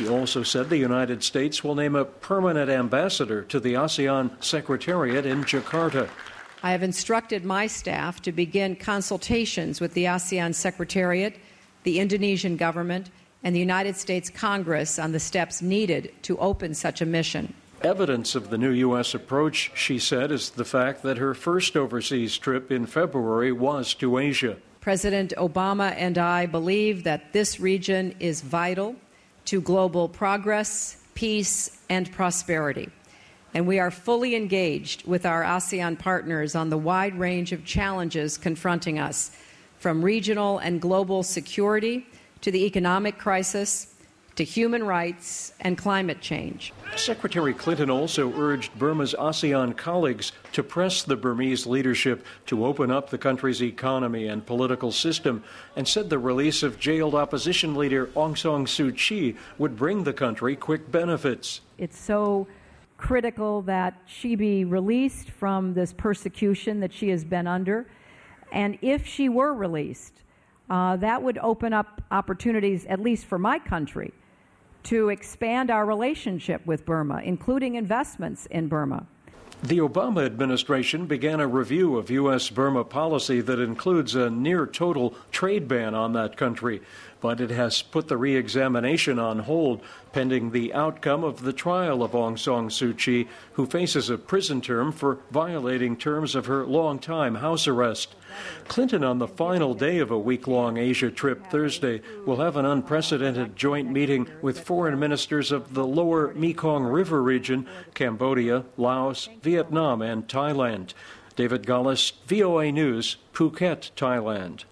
She also said the United States will name a permanent ambassador to the ASEAN Secretariat in Jakarta. I have instructed my staff to begin consultations with the ASEAN Secretariat, the Indonesian government, and the United States Congress on the steps needed to open such a mission. Evidence of the new U.S. approach, she said, is the fact that her first overseas trip in February was to Asia. President Obama and I believe that this region is vital to global progress, peace, and prosperity. And we are fully engaged with our ASEAN partners on the wide range of challenges confronting us, from regional and global security to the economic crisis to human rights and climate change. Secretary Clinton also urged Burma's ASEAN colleagues to press the Burmese leadership to open up the country's economy and political system, and said the release of jailed opposition leader Aung San Suu Kyi would bring the country quick benefits. It's so critical that she be released from this persecution that she has been under. And if she were released, uh, that would open up opportunities, at least for my country, to expand our relationship with Burma, including investments in Burma. The Obama administration began a review of U.S. Burma policy that includes a near total trade ban on that country, but it has put the re examination on hold pending the outcome of the trial of Aung San Suu Kyi, who faces a prison term for violating terms of her long-time house arrest. Clinton, on the final day of a week long Asia trip Thursday, will have an unprecedented joint meeting with foreign ministers of the lower Mekong River region, Cambodia, Laos, Vietnam, and Thailand. David Gullis, VOA News, Phuket, Thailand.